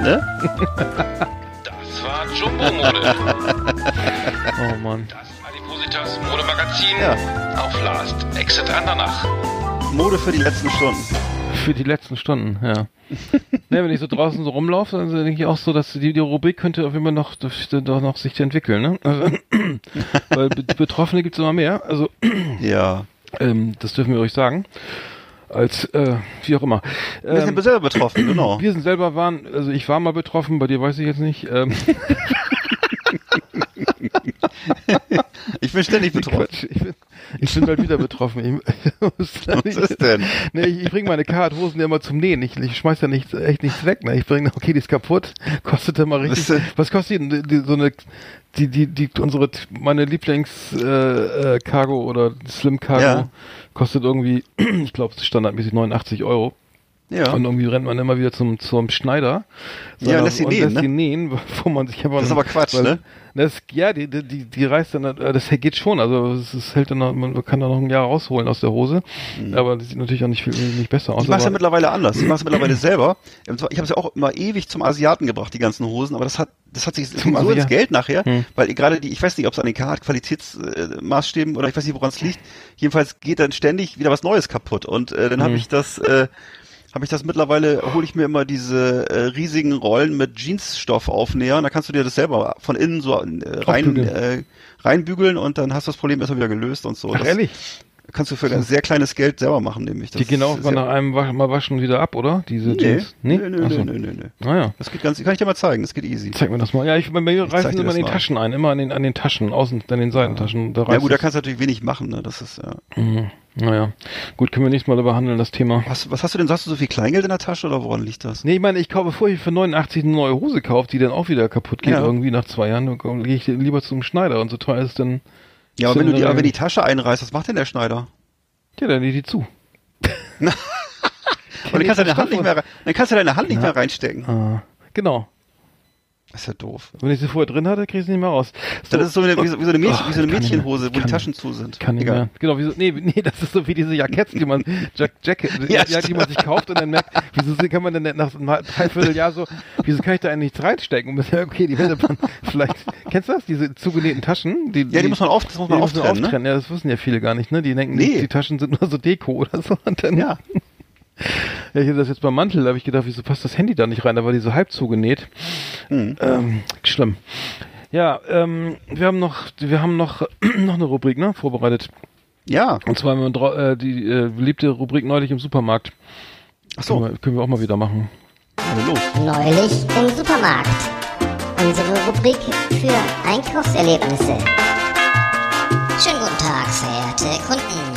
Ne? Das war Jumbo Mode. Oh Mann. Das Adipositas Modemagazin Ja. auf Last Exit Andernach. Mode für die letzten Stunden. Für die letzten Stunden, ja. *laughs* ne, wenn ich so draußen so rumlaufe, dann denke ich auch so, dass die, die Rubrik könnte auf jeden Fall noch, doch noch sich entwickeln, ne? Also, *laughs* weil Be- Betroffene gibt es immer mehr. Also Ja. Ähm, das dürfen wir euch sagen. Als, äh, wie auch immer. Wir sind selber betroffen, *clears throat* genau. wir sind selber waren, also ich war mal betroffen, bei dir weiß ich jetzt nicht. Ähm, *laughs* Ich bin ständig *laughs* betroffen. Quatsch, ich, bin, ich bin bald wieder betroffen. Ich, *laughs* Was ist denn? Nee, ich, ich bringe meine Carhartt-Hosen ja immer zum Nähen. Ich, ich schmeiß ja nicht, echt nichts weg. Ne? Ich bringe, okay, die ist kaputt. *laughs* Kostet ja mal richtig. Was? Was kostet die, die, so eine, die, die, die, unsere, meine Lieblings, äh, äh, oder Slim Cargo Ja. kostet irgendwie, *clears throat* ich glaube, standardmäßig 89 Euro. Ja. Und irgendwie rennt man immer wieder zum, zum Schneider. Ja, lässt sie und nähen, lässt ne? nähen, wo man sich aber Das ist aber Quatsch, ne? Das, ja, die, die, die, reißt dann, äh, das geht schon, also es, hält dann, noch, man kann da noch ein Jahr rausholen aus der Hose, aber das sieht natürlich auch nicht, viel, nicht besser aus. Ich mache es ja mittlerweile *clears throat* anders. Ich mache es mittlerweile selber. Ich habe es ja auch immer ewig zum Asiaten gebracht, die ganzen Hosen, aber das hat das hat sich Zum so ins. Geld nachher, Hm. weil gerade die, ich weiß nicht, ob es an den Qualitätsmaßstäben oder ich weiß nicht, woran es liegt. Jedenfalls geht dann ständig wieder was Neues kaputt und äh, dann habe Hm. ich das äh, habe ich das mittlerweile, hole ich mir immer diese äh, riesigen Rollen mit Jeansstoffaufnäher und da kannst du dir das selber von innen so äh, rein, äh, reinbügeln und dann hast du das Problem erstmal wieder gelöst und so. Ach, das ehrlich? Kannst du für ein sehr kleines Geld selber machen, nämlich. Das Die gehen auch nach einem Wasch, mal waschen wieder ab, oder? Diese Nee, Jeans? nee, nee, Ach nee, so. nee, nee, nee. Naja. Das geht ganz, kann ich dir mal zeigen, das geht easy. Zeig mir das mal. Ja, ich, bei mir reißen immer in den mal. Taschen ein, immer an den, an den Taschen, außen, an den Seitentaschen. Da Ja gut, da kannst du natürlich wenig machen, ne? Das ist, ja. Mhm. Naja. Gut, können wir nächstes Mal behandeln, das Thema. Was, was hast du denn? Hast du so viel Kleingeld in der Tasche oder woran liegt das? Nee, ich meine, ich kaufe, ich für 89 eine neue Hose kaufe, die dann auch wieder kaputt geht, Ja. irgendwie nach zwei Jahren, dann gehe ich lieber zum Schneider und so teuer ist dann, Ja, aber wenn du die, aber wenn die Tasche einreißt, was macht denn der Schneider? ja, dann geht die zu. *laughs* Und dann kannst du deine Hand nicht mehr, dann kannst du deine Hand nicht mehr reinstecken. Ah, genau. Ist ja doof. Wenn ich sie vorher drin hatte, kriege ich sie nicht mehr raus. Das ist so eine, wie, so, wie so eine, Mädchen, Oh, wie so eine Mädchenhose, mehr. wo die Taschen zu sind. Kann Egal. mehr. Genau, wieso, nee, nee, das ist so wie diese Jacketts, die man, Jack, Jacket, *laughs* Ja, ja, die man sich kauft und dann merkt, wieso kann man denn nach einem Dreivierteljahr so, wieso kann ich da eigentlich nichts reinstecken? Und sagt, okay, die wird man vielleicht, kennst du das? Diese zugenähten Taschen? Die, Ja, die muss man auf, das muss man die man auftrennen, ne? Ja, das wissen ja viele gar nicht, ne? Die denken, Nee. die, die Taschen sind nur so Deko oder so. Und dann, Ja. Ja, ich hatte das jetzt beim Mantel, da habe ich gedacht, wieso passt das Handy da nicht rein? Da war die so halb zugenäht. Mhm. Ähm, schlimm. Ja, ähm, wir haben noch, wir haben noch, *clears throat* noch eine Rubrik, ne, vorbereitet. Ja. Und zwar haben wir äh, die äh, beliebte Rubrik neulich im Supermarkt. Ach so, Können, wir, können wir auch mal wieder machen. also los. Neulich im Supermarkt. Unsere Rubrik für Einkaufserlebnisse. Schönen guten Tag, verehrte Kunden.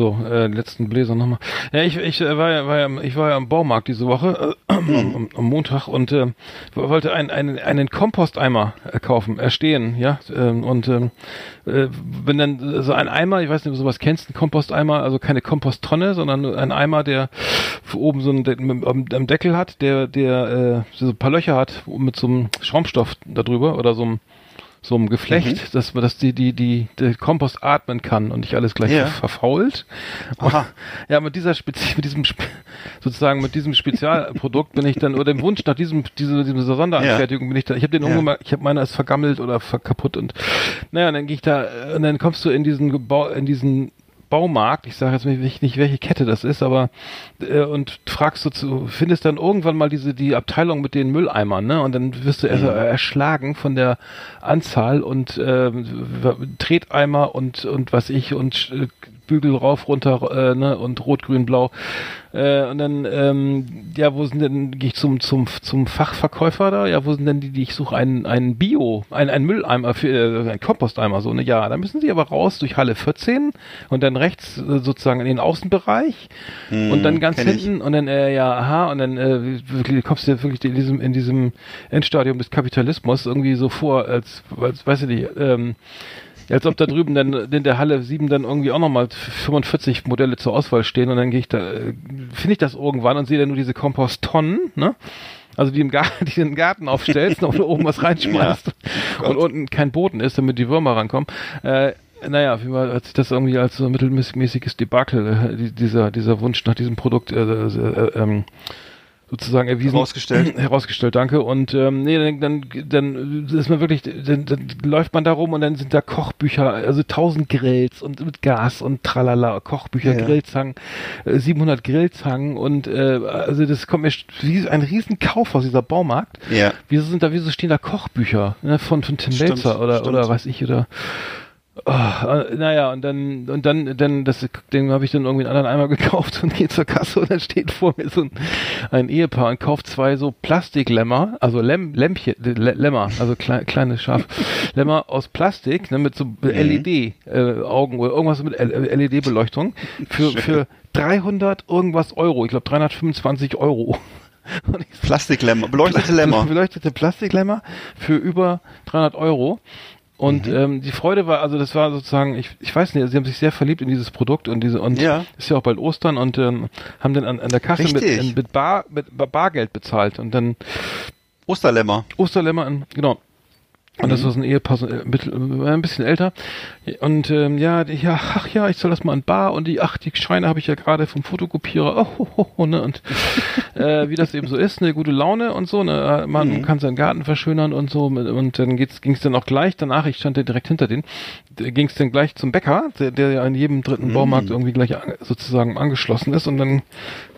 So, äh, letzten Bläser nochmal. Ja, ich, ich äh, war ja, war ja, ich war ja am Baumarkt diese Woche, äh, am, am Montag und äh, wollte einen, einen, einen Komposteimer äh, kaufen, erstehen, ja, ähm, und ähm, äh, bin dann so ein Eimer, ich weiß nicht, ob du sowas kennst, ein Komposteimer, also keine Komposttonne, sondern ein Eimer, der oben so einen Deckel hat, der, der äh, so ein paar Löcher hat mit so einem Schaumstoff darüber oder so einem so einem Geflecht, mhm. dass, dass die, die, die, der Kompost atmen kann und nicht alles gleich ja. verfault. Aha. *laughs* Ja, mit dieser Spezi mit diesem sozusagen mit diesem Spezialprodukt bin ich dann oder dem Wunsch nach diesem diese, diese Sonderanfertigung ja. bin ich da. Ich habe den irgendwo mal, ich habe meiner ist vergammelt oder kaputt und naja, dann gehe ich da und dann kommst du in diesen Gebau in diesen Baumarkt, ich sage jetzt nicht, welche Kette das ist, aber äh, und fragst du zu, findest dann irgendwann mal diese die Abteilung mit den Mülleimern, ne? Und dann wirst du mhm. erschlagen von der Anzahl und äh, Treteimer und und was ich und äh, Bügel rauf, runter, äh, ne, und rot, grün, blau. Äh, und dann, ähm, ja, wo sind denn, gehe ich zum, zum, zum Fachverkäufer da? Ja, wo sind denn die, die ich suche? Einen, einen Bio, einen, einen Mülleimer für, äh, einen Komposteimer, so, ne? Ja, da müssen sie aber raus durch Halle 14 und dann rechts äh, sozusagen in den Außenbereich hm, und dann ganz hinten ich. und dann, äh, ja, aha, und dann, äh, wirklich, kommst du wirklich in diesem, in diesem Endstadium des Kapitalismus irgendwie so vor, als, als weiß ich nicht, ähm, als ob da drüben dann in der Halle 7 dann irgendwie auch nochmal 45 Modelle zur Auswahl stehen und dann gehe ich da, äh, finde ich das irgendwann und sehe dann nur diese Komposttonnen, ne? Also die im Garten, *laughs* die in den Garten aufstellst und oben was reinschmeißt ja. und unten kein Boden ist, damit die Würmer rankommen. Äh, naja, auf jeden Fall hat sich das irgendwie als so mittelmäßiges Debakel, äh, dieser, dieser Wunsch nach diesem Produkt äh, äh, äh ähm, sozusagen erwiesen. Herausgestellt. *clears throat* Herausgestellt, danke. Und ähm, nee, dann, dann, dann ist man wirklich, dann, dann läuft man da rum und dann sind da Kochbücher, also 1000 Grills und mit Gas und tralala, Kochbücher, ja. Grillzangen, äh, 700 Grillzangen und äh, also das kommt mir wie ein Riesenkauf aus dieser Baumarkt. Ja. Wieso sind da, wieso stehen da Kochbücher ne, von, von Tim Melzer oder, stimmt. oder weiß ich, oder Oh, naja, und dann, und dann, dann, das Ding habe ich dann irgendwie einen anderen Eimer gekauft und *laughs* gehe zur Kasse und dann steht vor mir so ein, ein Ehepaar und kauft zwei so Plastiklämmer, also Lämm, Lämpchen, Lämmer, also klein, kleine Schaflämmer *laughs* aus Plastik, ne, mit so LED-Augen äh, oder irgendwas mit LED-Beleuchtung für, für 300 irgendwas Euro, ich glaube 325 Euro. *laughs* Plastiklämmer, beleuchtete Lämmer. Beleuchtete Plastiklämmer für über 300 Euro. Und mhm. ähm, die Freude war, also das war sozusagen, ich, ich weiß nicht, sie haben sich sehr verliebt in dieses Produkt und diese und ja. ist ja auch bald Ostern und ähm, haben dann an, an der Kasse mit, mit, Bar, mit Bargeld bezahlt und dann Osterlämmer. Osterlämmer, genau. Und mhm. das war so ein Ehepaar, so, äh, äh, ein bisschen älter. Und ähm, ja, die, ja, ach ja, ich soll das mal in Bar und die, ach, die Scheine habe ich ja gerade vom Fotokopierer. Oh, oh, oh, ne? Und *laughs* äh, wie das eben so ist, eine gute Laune und so. Ne? Man mhm. kann seinen Garten verschönern und so. Und dann ging es dann auch gleich danach, ich stand ja direkt hinter denen, ging es dann gleich zum Bäcker, der, der ja in jedem dritten mhm. Baumarkt irgendwie gleich sozusagen angeschlossen ist. Und dann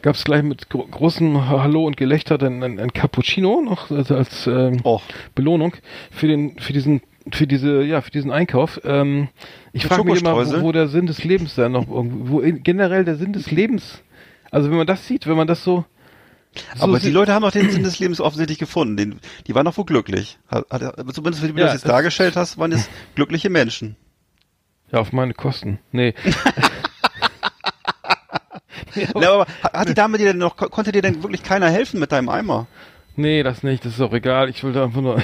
gab es gleich mit gro großem Hallo und Gelächter dann ein, ein Cappuccino noch also als ähm, oh. Belohnung für den für diesen für diese ja für diesen Einkauf. Ähm, ich frage mich immer, wo, wo, der Sinn des Lebens da noch irgendwo, wo generell der Sinn des Lebens. Also wenn man das sieht, wenn man das so so aber die Leute haben auch den Sinn des Lebens offensichtlich gefunden. Den, die waren doch wohl glücklich. Hat, hat, zumindest, wie du ja, das jetzt dargestellt hast, waren es *laughs* glückliche Menschen. Ja, auf meine Kosten. Nee. *laughs* ja, aber, aber hat die Dame dir denn noch, konnte dir denn wirklich keiner helfen mit deinem Eimer? Nee, das nicht, das ist auch egal. Ich will da einfach nur,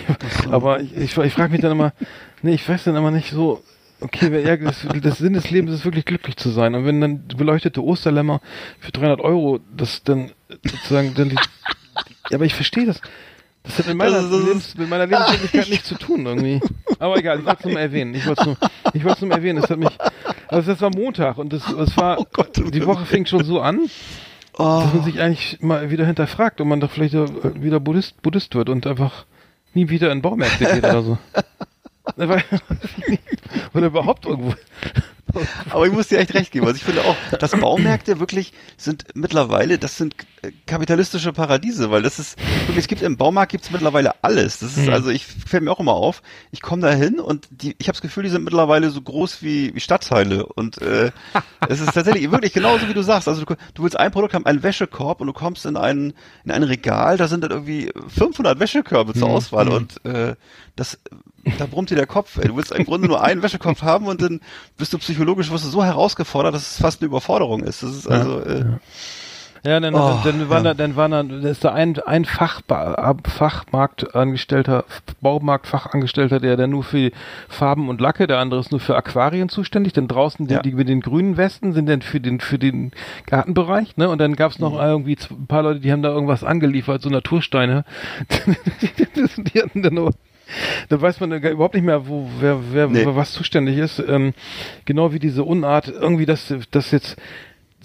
aber ich, ich, ich frage mich dann immer, nee, ich weiß dann immer nicht so, okay, ja, das, das Sinn des Lebens ist wirklich glücklich zu sein. Und wenn dann beleuchtete Osterlämmer für 300 Euro, das dann sozusagen dann die, *laughs* ja, aber ich verstehe das. Das hat mit meiner, Lebens, mit meiner Lebenswirklichkeit nichts zu tun irgendwie. Aber egal, ich wollte es nur mal erwähnen. Ich wollte es nur, ich wollte nur mal erwähnen. Das hat mich, also das war Montag und das, das war, oh Gott, die Woche fing schon so an, oh. dass man sich eigentlich mal wieder hinterfragt, ob man doch vielleicht wieder Buddhist, Buddhist wird und einfach nie wieder in Baumärkte geht oder so. *laughs* oder *laughs* überhaupt irgendwo. *laughs* Aber ich muss dir echt recht geben. Also ich finde auch, dass Baumärkte wirklich sind mittlerweile, das sind kapitalistische Paradiese, weil das ist wirklich, es gibt im Baumarkt gibt's mittlerweile alles. Das ist mhm. also, ich fällt mir auch immer auf. Ich komme da hin und die, ich habe das Gefühl, die sind mittlerweile so groß wie, wie Stadtteile und äh, es ist tatsächlich wirklich genauso wie du sagst. Also du, du willst ein Produkt haben, einen Wäschekorb und du kommst in ein in ein Regal, da sind dann irgendwie 500 Wäschekörbe zur mhm. Auswahl mhm. und äh, das da brummt dir der Kopf. Ey. Du willst im Grunde nur einen Wäschekopf haben und dann bist du psychologisch wirst du so herausgefordert, dass es fast eine Überforderung ist. Das ist also äh, ja. Ja, dann, oh, dann, waren ja. da, dann waren da, da ist da ein, ein Fach, Fachmarktangestellter, Baumarktfachangestellter, der dann nur für Farben und Lacke, der andere ist nur für Aquarien zuständig, dann draußen ja. die, die mit den grünen Westen sind dann für den, für den Gartenbereich, ne, und dann gab's noch mhm. irgendwie ein paar Leute, die haben da irgendwas angeliefert, so Natursteine, *laughs* die hatten dann nur da weiß man überhaupt nicht mehr, wo wer, wer nee. was zuständig ist. Ähm, genau wie diese Unart, irgendwie, dass, dass jetzt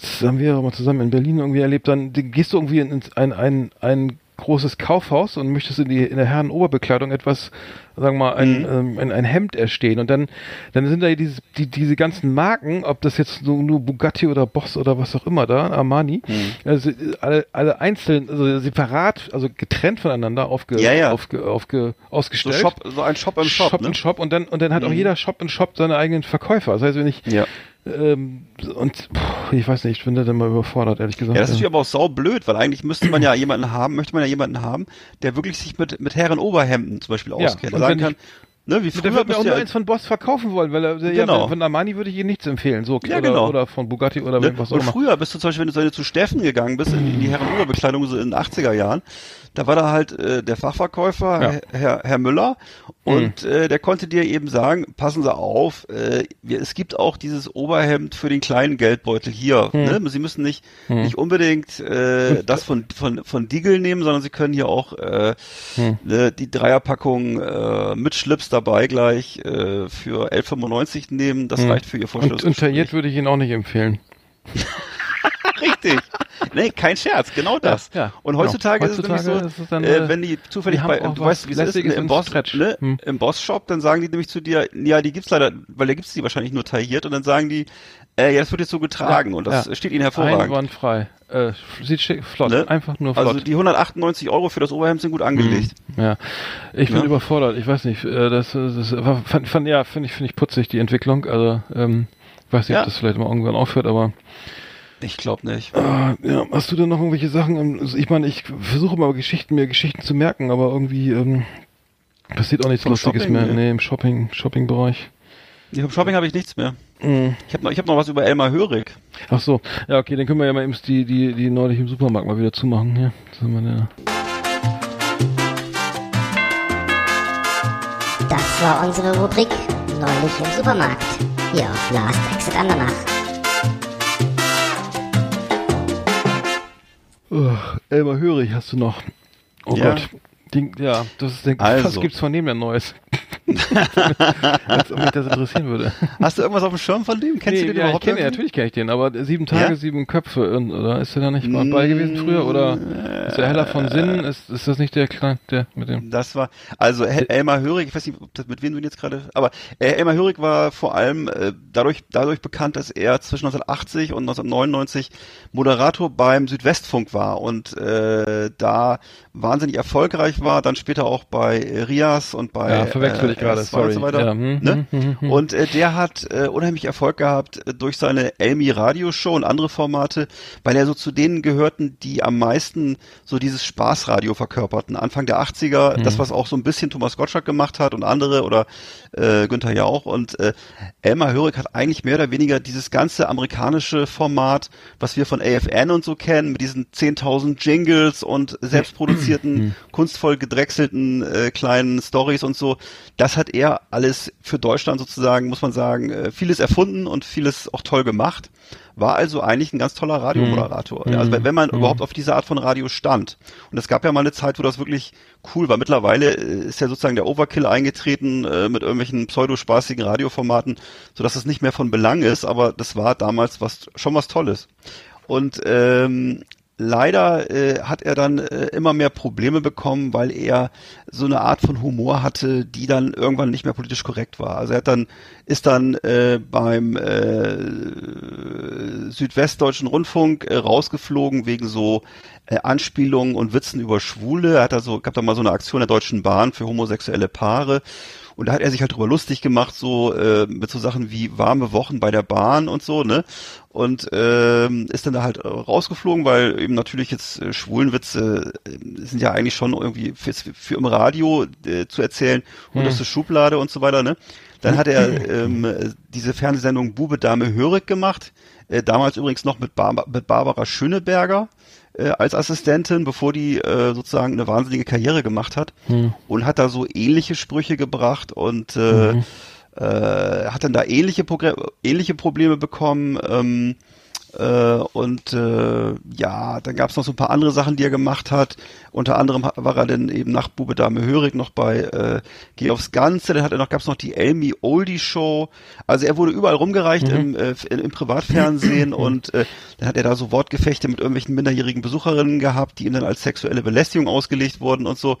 das haben wir auch mal zusammen in Berlin irgendwie erlebt, dann gehst du irgendwie in ein, ein, ein großes Kaufhaus und möchtest in, die, in der Herrenoberbekleidung etwas, sagen wir mal, ein, mhm. ähm, ein, ein, Hemd erstehen. Und dann, dann sind da dieses, die, diese ganzen Marken, ob das jetzt nur, nur Bugatti oder Boss oder was auch immer da, Armani, mhm. also alle, alle einzeln, also separat, also getrennt voneinander aufge, ja, ja. aufge, aufge, ausgestellt. So, Shop, so ein Shop im Shop. Shop ne? in Shop und dann, und dann hat mhm. auch jeder Shop in Shop seine eigenen Verkäufer. Das heißt, wenn ich ja ähm, und ich weiß nicht, ich bin da dann mal überfordert, ehrlich gesagt. Ja, das ist natürlich aber auch sau blöd, weil eigentlich müsste man ja jemanden haben, möchte man ja jemanden haben, der wirklich sich mit, mit Herren Oberhemden zum Beispiel ja, auskennt. sagen kann, Ne, wie früher der wird mir auch nur eins von Boss verkaufen wollen, weil er, genau. ja, von Armani würde ich Ihnen nichts empfehlen, so ja, oder, genau. oder von Bugatti oder ne? was auch immer. Und früher bist du zum Beispiel, wenn du zu Steffen gegangen bist, in, in die Herrenoberbekleidung so in den 80er Jahren, da war da halt äh, der Fachverkäufer, ja. Herr, Herr Müller, und mhm. äh, der konnte dir eben sagen, passen Sie auf, äh, wir, es gibt auch dieses Oberhemd für den kleinen Geldbeutel hier. Mhm. Ne? Sie müssen nicht, mhm. nicht unbedingt äh, das von, von, von Diegel nehmen, sondern Sie können hier auch äh, mhm. ne, die Dreierpackung äh, mit Schlips dabei gleich äh, für 11,95 nehmen. Das reicht für Ihr Vorschluss. Und, und tailliert würde ich Ihnen auch nicht empfehlen. *laughs* *laughs* Richtig. Nee, kein Scherz, genau das. Ja, ja, und heutzutage, genau. heutzutage, ist es nämlich so, es dann, äh, wenn die zufällig die bei, du weißt, wie es ist, ne, im Boss, ne, hm. im Boss-Shop, dann sagen die nämlich zu dir, ja, die gibt's leider, weil da gibt's die wahrscheinlich nur tailliert und dann sagen die, äh, ja, das wird jetzt so getragen ja, und das steht ihnen hervorragend. Einwandfrei. Äh, sieht schick, flott, ne? einfach nur flott. Also die 198 Euro für das Oberhemd sind gut angelegt. Mhm. Ja, ich bin ja. überfordert. Ich weiß nicht, äh, das, das, das fand, fand, ja, finde ich, finde ich putzig die Entwicklung. Also ähm, weiß nicht, ob das vielleicht mal irgendwann aufhört, aber ich glaube nicht. Ah, ja, hast du denn noch irgendwelche Sachen? Also ich meine, ich versuche mal Geschichten, mir Geschichten zu merken, aber irgendwie ähm, passiert auch nichts Vom Lustiges Shopping, mehr. Nee, im Shopping, Shopping-Bereich. Ja, Im Shopping habe ich nichts mehr. Mhm. Ich habe noch, ich hab noch was über Elmar Hörig. Ach so, ja okay, dann können wir ja mal eben die, die, die neulich im Supermarkt mal wieder zumachen. Ja, das, haben wir ja. das war unsere Rubrik Neulich im Supermarkt. Hier auf Last Exit Andernach. Oh, Elmar Hörig hast du noch. Oh ja. Gott. Die, ja, das ist der, also. was gibt's von dem denn Neues? Als ob mich das interessieren würde. Hast du irgendwas auf dem Schirm von dem? Kennst nee, du den ja, überhaupt? Ich kenne, natürlich kenne ich den, aber sieben Tage, ja? sieben Köpfe, oder ist der da nicht mal bei gewesen früher? Oder ist der Heller von Sinn? Ist, ist das nicht der Klein, der mit dem? Das war, also Elmar Hörig, ich weiß nicht, das, mit wem du ihn jetzt gerade, aber äh, Elmar Hörig war vor allem äh, dadurch, dadurch bekannt, dass er zwischen 1980 und 1999 Moderator beim Südwestfunk war und äh, da wahnsinnig erfolgreich war, dann später auch bei Rias und bei ja, ich gerade, sorry. Und, so weiter, ja, hm, ne? hm, hm, und äh, der hat äh, unheimlich Erfolg gehabt äh, durch seine Elmi Radioshow und andere Formate, weil er so zu denen gehörten, die am meisten so dieses Spaßradio verkörperten. Anfang der 80er, das was auch so ein bisschen Thomas Gottschalk gemacht hat und andere oder äh, Günther Jauch und äh, Elmar Hörig hat eigentlich mehr oder weniger dieses ganze amerikanische Format, was wir von AFN und so kennen, mit diesen 10.000 Jingles und selbstproduzierten, hm. kunstvoll gedrechselten äh, kleinen Stories und so, das hat er alles für Deutschland sozusagen, muss man sagen, äh, vieles erfunden und vieles auch toll gemacht war also eigentlich ein ganz toller Radiomoderator. Mhm. Also wenn man mhm. überhaupt auf diese Art von Radio stand. Und es gab ja mal eine Zeit, wo das wirklich cool war. Mittlerweile äh, ist ja sozusagen der Overkill eingetreten äh, mit irgendwelchen pseudospaßigen Radioformaten, sodass es nicht mehr von Belang ist, aber das war damals was schon was Tolles. Und ähm, leider äh, hat er dann äh, immer mehr Probleme bekommen, weil er so eine Art von Humor hatte, die dann irgendwann nicht mehr politisch korrekt war. Also er hat dann ist dann äh, beim äh, Südwestdeutschen Rundfunk äh, rausgeflogen wegen so äh, Anspielungen und Witzen über Schwule. Er hat also gab da mal so eine Aktion der Deutschen Bahn für homosexuelle Paare Und da hat er sich halt drüber lustig gemacht, so äh, mit so Sachen wie warme Wochen bei der Bahn und so, ne? Und ähm, ist dann da halt rausgeflogen, weil eben natürlich jetzt äh, Schwulenwitze äh, sind ja eigentlich schon irgendwie für, für im Radio äh, zu erzählen, unterste hm. Schublade und so weiter, ne? Dann hat er *clears throat* ähm, diese Fernsehsendung Bube Dame Hörig gemacht, äh, damals übrigens noch mit, Bar mit Barbara Schöneberger äh, als Assistentin, bevor die äh, sozusagen eine wahnsinnige Karriere gemacht hat hm. und hat da so ähnliche Sprüche gebracht und äh, mhm. äh, hat dann da ähnliche, ähnliche Probleme bekommen. Ähm, äh, und äh, ja, dann gab es noch so ein paar andere Sachen, die er gemacht hat. Unter anderem war er dann eben nach Bube Dame Hörig noch bei äh, Geh aufs Ganze. Dann hat er noch, gab es noch die Elmi Oldie Show. Also er wurde überall rumgereicht mhm. im, äh, im Privatfernsehen *clears throat* und äh, dann hat er da so Wortgefechte mit irgendwelchen minderjährigen Besucherinnen gehabt, die ihm dann als sexuelle Belästigung ausgelegt wurden und so.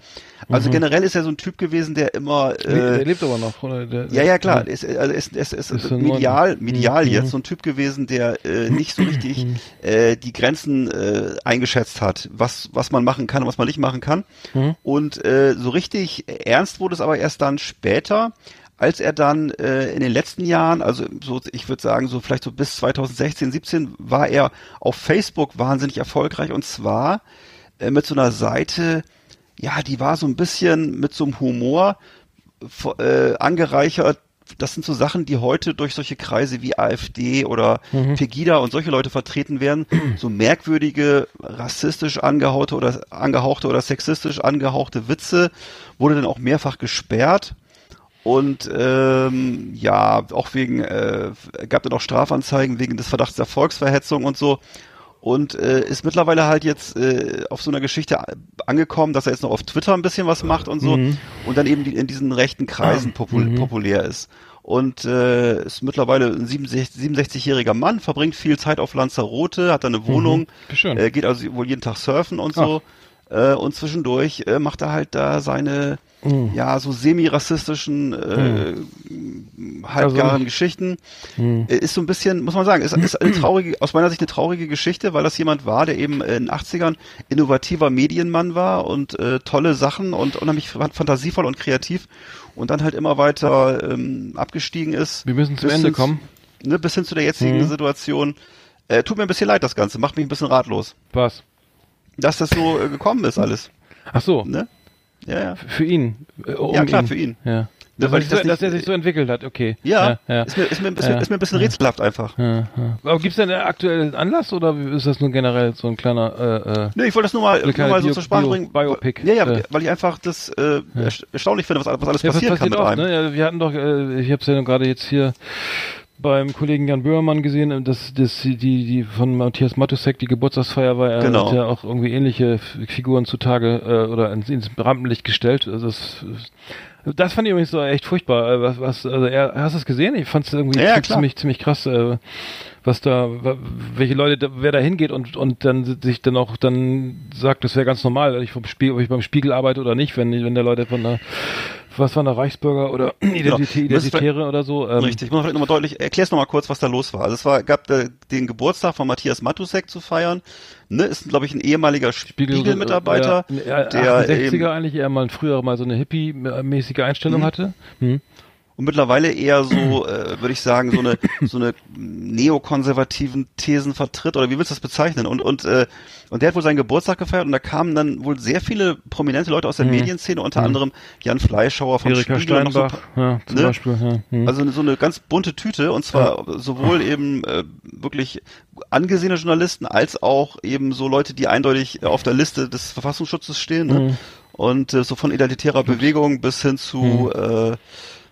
Also mhm. generell ist er so ein Typ gewesen, der immer. Äh, der lebt aber noch, oder? Der, ja, ja, klar. Ist, also ist, ist, ist, ist medial, medial mhm. jetzt so ein Typ gewesen, der äh, nicht so richtig mhm. äh, die Grenzen äh, eingeschätzt hat, was, was man machen kann und was man nicht machen kann. Mhm. Und äh, so richtig ernst wurde es aber erst dann später, als er dann äh, in den letzten Jahren, also so, ich würde sagen, so vielleicht so bis 2016, 17, war er auf Facebook wahnsinnig erfolgreich und zwar äh, mit so einer Seite, ja, die war so ein bisschen mit so einem Humor äh, angereichert. Das sind so Sachen, die heute durch solche Kreise wie AfD oder mhm. Pegida und solche Leute vertreten werden. *clears throat* So merkwürdige, rassistisch angehauchte oder angehauchte oder sexistisch angehauchte Witze wurde dann auch mehrfach gesperrt. Und ähm, ja, auch wegen, äh, gab dann auch Strafanzeigen wegen des Verdachts der Volksverhetzung und so und äh, ist mittlerweile halt jetzt äh, auf so einer Geschichte angekommen, dass er jetzt noch auf Twitter ein bisschen was macht und so mhm. und dann eben die, in diesen rechten Kreisen ah, popul mhm. populär ist. Und äh, ist mittlerweile ein 67-jähriger Mann, verbringt viel Zeit auf Lanzarote, hat da eine Wohnung, mhm. äh, geht also wohl jeden Tag surfen und so. Äh, und zwischendurch äh, macht er halt da seine mhm. ja, so semi-rassistischen, äh, mhm. halbgaren also, Geschichten. Mhm. Ist so ein bisschen, muss man sagen, ist, ist eine traurige, aus meiner Sicht eine traurige Geschichte, weil das jemand war, der eben in den 80ern innovativer Medienmann war und äh, tolle Sachen und unheimlich fantasievoll und kreativ und dann halt immer weiter ähm, abgestiegen ist. Wir müssen zum Ende kommen. Ne, bis hin zu der jetzigen mhm. Situation. Äh, tut mir ein bisschen leid, das Ganze. Macht mich ein bisschen ratlos. Was? Dass das so äh, gekommen ist, alles. Ach so. Ne? Ja, ja. Für ihn. Um ja, klar, ihn. für ihn. Ja. Dass, weil so, nicht, dass er sich so entwickelt hat, okay. Ja, ja, ja. Ist, mir, ist, mir ein bisschen, ja. ist mir ein bisschen rätselhaft einfach. Aber gibt es denn einen aktuellen Anlass oder ist das nur generell so ein kleiner äh, äh Nee, ich wollte das nur mal, nur mal so zur Sprache bringen. Biopic. Ja, ja, äh. weil ich einfach das äh, erstaunlich finde, was, was alles passieren kann mit oft, einem. Ne? Wir hatten doch, äh, ich habe es ja gerade jetzt hier beim Kollegen Jan Böhmermann gesehen, dass, dass die, die von Matthias Matusek die Geburtstagsfeier war, er genau. hat ja auch irgendwie ähnliche Figuren zutage äh, oder ins, ins Rampenlicht gestellt. Also das, das fand ich übrigens so echt furchtbar. Äh, was, was, also er, hast du es gesehen? Ich fand es irgendwie ja, ziemlich, ziemlich krass, äh, was da, welche Leute, da, wer da hingeht und, und dann sich dann auch dann sagt, das wäre ganz normal, ich vom Spiel, ob ich beim Spiegel arbeite oder nicht, wenn, wenn der Leute von der was war da Reichsbürger oder *clears throat* Identitä genau. Identitäre oder so? Ähm. Richtig, ich muss vielleicht nochmal deutlich, erklär's nochmal kurz, was da los war. Also es war, gab äh, den Geburtstag von Matthias Matusek zu feiern. Ne, ist, glaube ich, ein ehemaliger Spiegel-Mitarbeiter. Spiegel, ja, der 60er eigentlich eher mal früher mal so eine Hippie-mäßige Einstellung mhm. hatte. Hm und mittlerweile eher so, äh, würde ich sagen, so eine so eine neokonservativen Thesen vertritt oder wie willst du das bezeichnen? Und und äh, und der hat wohl seinen Geburtstag gefeiert und da kamen dann wohl sehr viele prominente Leute aus der mhm. Medienszene, unter mhm. anderem Jan Fleischhauer von Erika Spiegel Steinbach, so, ja, zum ne? Beispiel. Ja. Mhm. Also so eine ganz bunte Tüte und zwar ja. sowohl eben äh, wirklich angesehene Journalisten als auch eben so Leute, die eindeutig auf der Liste des Verfassungsschutzes stehen. Ne? Mhm. Und äh, so von identitärer Bewegung bis hin zu mhm. äh,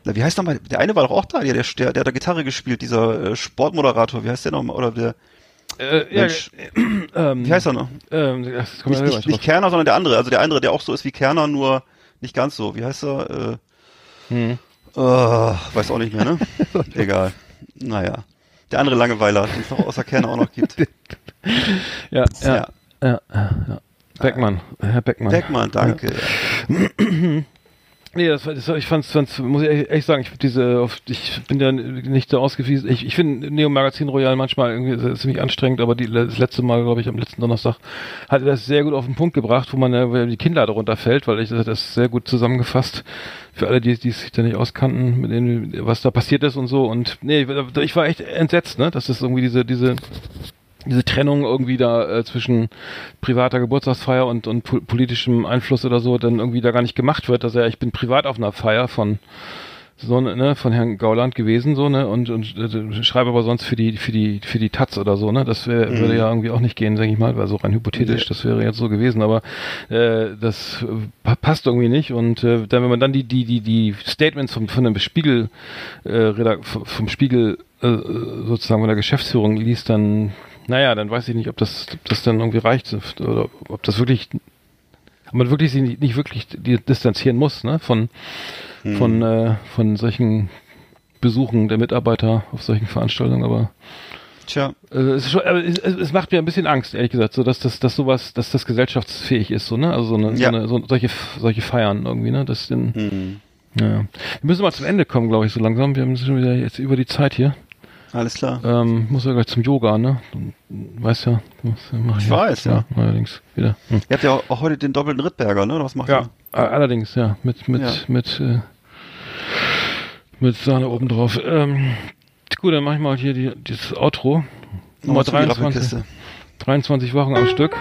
na, wie heißt nochmal, der eine war doch auch da, der, der, der, der hat da Gitarre gespielt, dieser äh, Sportmoderator, wie heißt der nochmal, oder der, äh, Mensch, ja, ähm, wie heißt er noch? Ähm, nicht, nicht, nicht Kerner, sondern der andere, also der andere, der auch so ist wie Kerner, nur nicht ganz so, wie heißt er, äh, hm. uh, weiß auch nicht mehr, ne? *laughs* Egal, naja. Der andere Langeweiler, den es noch außer Kerner auch noch gibt. *laughs* ja, ja, ja, ja, ja. Beckmann, Herr Beckmann. Beckmann, danke. Ja. *clears throat* Nee, das, das, ich fand's, fand's, muss ich ehrlich sagen, ich diese, auf, ich bin ja nicht so ausgewiesen. Ich, ich finde Neo Magazin Royal manchmal irgendwie ziemlich anstrengend, aber die, das letzte Mal, glaube ich, am letzten Donnerstag, hatte das sehr gut auf den Punkt gebracht, wo man ja die Kinder darunter fällt, weil ich das, das sehr gut zusammengefasst für alle, die, die sich da nicht auskannten, mit denen, was da passiert ist und so. Und nee, ich war echt entsetzt, ne, dass das irgendwie diese, diese diese Trennung irgendwie da äh, zwischen privater Geburtstagsfeier und, und po politischem Einfluss oder so dann irgendwie da gar nicht gemacht wird, dass er, ich bin privat auf einer Feier von so ne von Herrn Gauland gewesen so ne und und äh, schreibe aber sonst für die für die für die Taz oder so ne das wär, mhm. würde ja irgendwie auch nicht gehen denke ich mal weil so rein hypothetisch nee. das wäre jetzt so gewesen aber äh, das äh, passt irgendwie nicht und äh, dann wenn man dann die die die die Statements vom von dem Spiegel äh, vom Spiegel äh, sozusagen von der Geschäftsführung liest dann naja, dann weiß ich nicht, ob das, ob das dann irgendwie reicht oder ob das wirklich, ob man wirklich sich nicht, wirklich distanzieren muss, ne, von, hm. von, äh, von solchen Besuchen der Mitarbeiter auf solchen Veranstaltungen, aber Tja. Äh, es, schon, es, es, macht mir ein bisschen Angst, ehrlich gesagt, so dass das, dass sowas, dass das gesellschaftsfähig ist, so ne, also so eine, ja. so, eine so, solche, solche Feiern irgendwie, ne, das den, hm. ja. Wir müssen mal zum Ende kommen, glaube ich, so langsam. Wir haben schon wieder jetzt über die Zeit hier. Alles klar. Ähm, muss ja gleich zum Yoga, ne? Weißt ja, was mach ich, ich weiß, ja. ja. Allerdings wieder. Hm. Ihr habt ja auch heute den doppelten Rittberger, ne? was macht ja, ihr? allerdings, ja. Mit, mit, ja. mit, äh, mit Sahne oben drauf. Ähm, gut, dann mach ich mal hier die, dieses Outro. Nummer 23. 23 Wochen am Stück.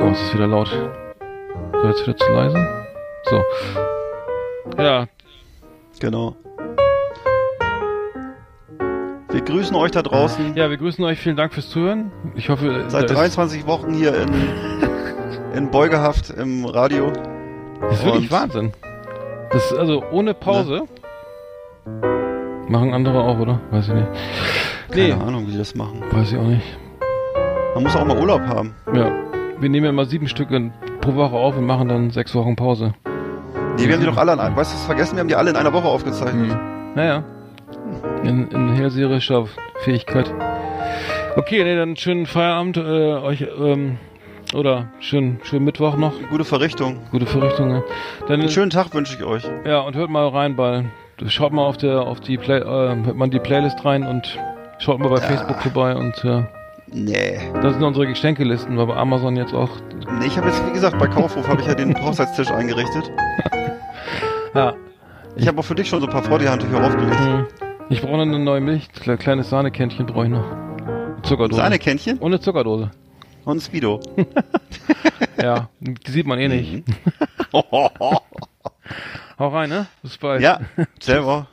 Oh, es ist wieder laut. So, jetzt wieder zu leise. So. Ja. Genau. Wir grüßen euch da draußen. Ja, wir grüßen euch. Vielen Dank fürs Zuhören. Ich hoffe, seit 23 Wochen hier in, in Beugehaft im Radio. Das ist wirklich Wahnsinn. Das ist also ohne Pause. Ne? Machen andere auch, oder? Weiß ich nicht. Keine nee. Ahnung, wie die das machen. Weiß ich auch nicht. Man muss auch mal Urlaub haben. Ja. Wir nehmen ja immer sieben Stücke pro Woche auf und machen dann sechs Wochen Pause. Nee, wir haben die doch alle an, weißt du, vergessen, wir haben die alle in einer Woche aufgezeichnet. Hm. Naja in, in hellseherischer Fähigkeit. Okay, nee, dann schönen Feierabend äh, euch ähm, oder schönen schönen Mittwoch noch. Gute Verrichtung. Gute Verrichtung. Ja. Dann, Einen schönen Tag wünsche ich euch. Ja und hört mal rein bei schaut mal auf der auf die Play, äh, hört mal die Playlist rein und schaut mal bei ja. Facebook vorbei und ja. Nee. Das sind unsere Geschenkelisten, weil bei Amazon jetzt auch. Nee, ich habe jetzt, wie gesagt, bei Kaufhof habe ich ja den Haushaltstisch eingerichtet. *laughs* ja. Ich habe auch für dich schon so ein paar Freudehandtücher aufgelegt. Mhm. Ich brauche noch eine neue Milch. Kleines Sahnekännchen brauche ich noch. Zuckerdose. Sahnekännchen? Ohne Zuckerdose. Und ein Speedo. *laughs* ja, die sieht man eh nicht. Mhm. *laughs* Hau rein, ne? Bis bald. Ja, *laughs* selber.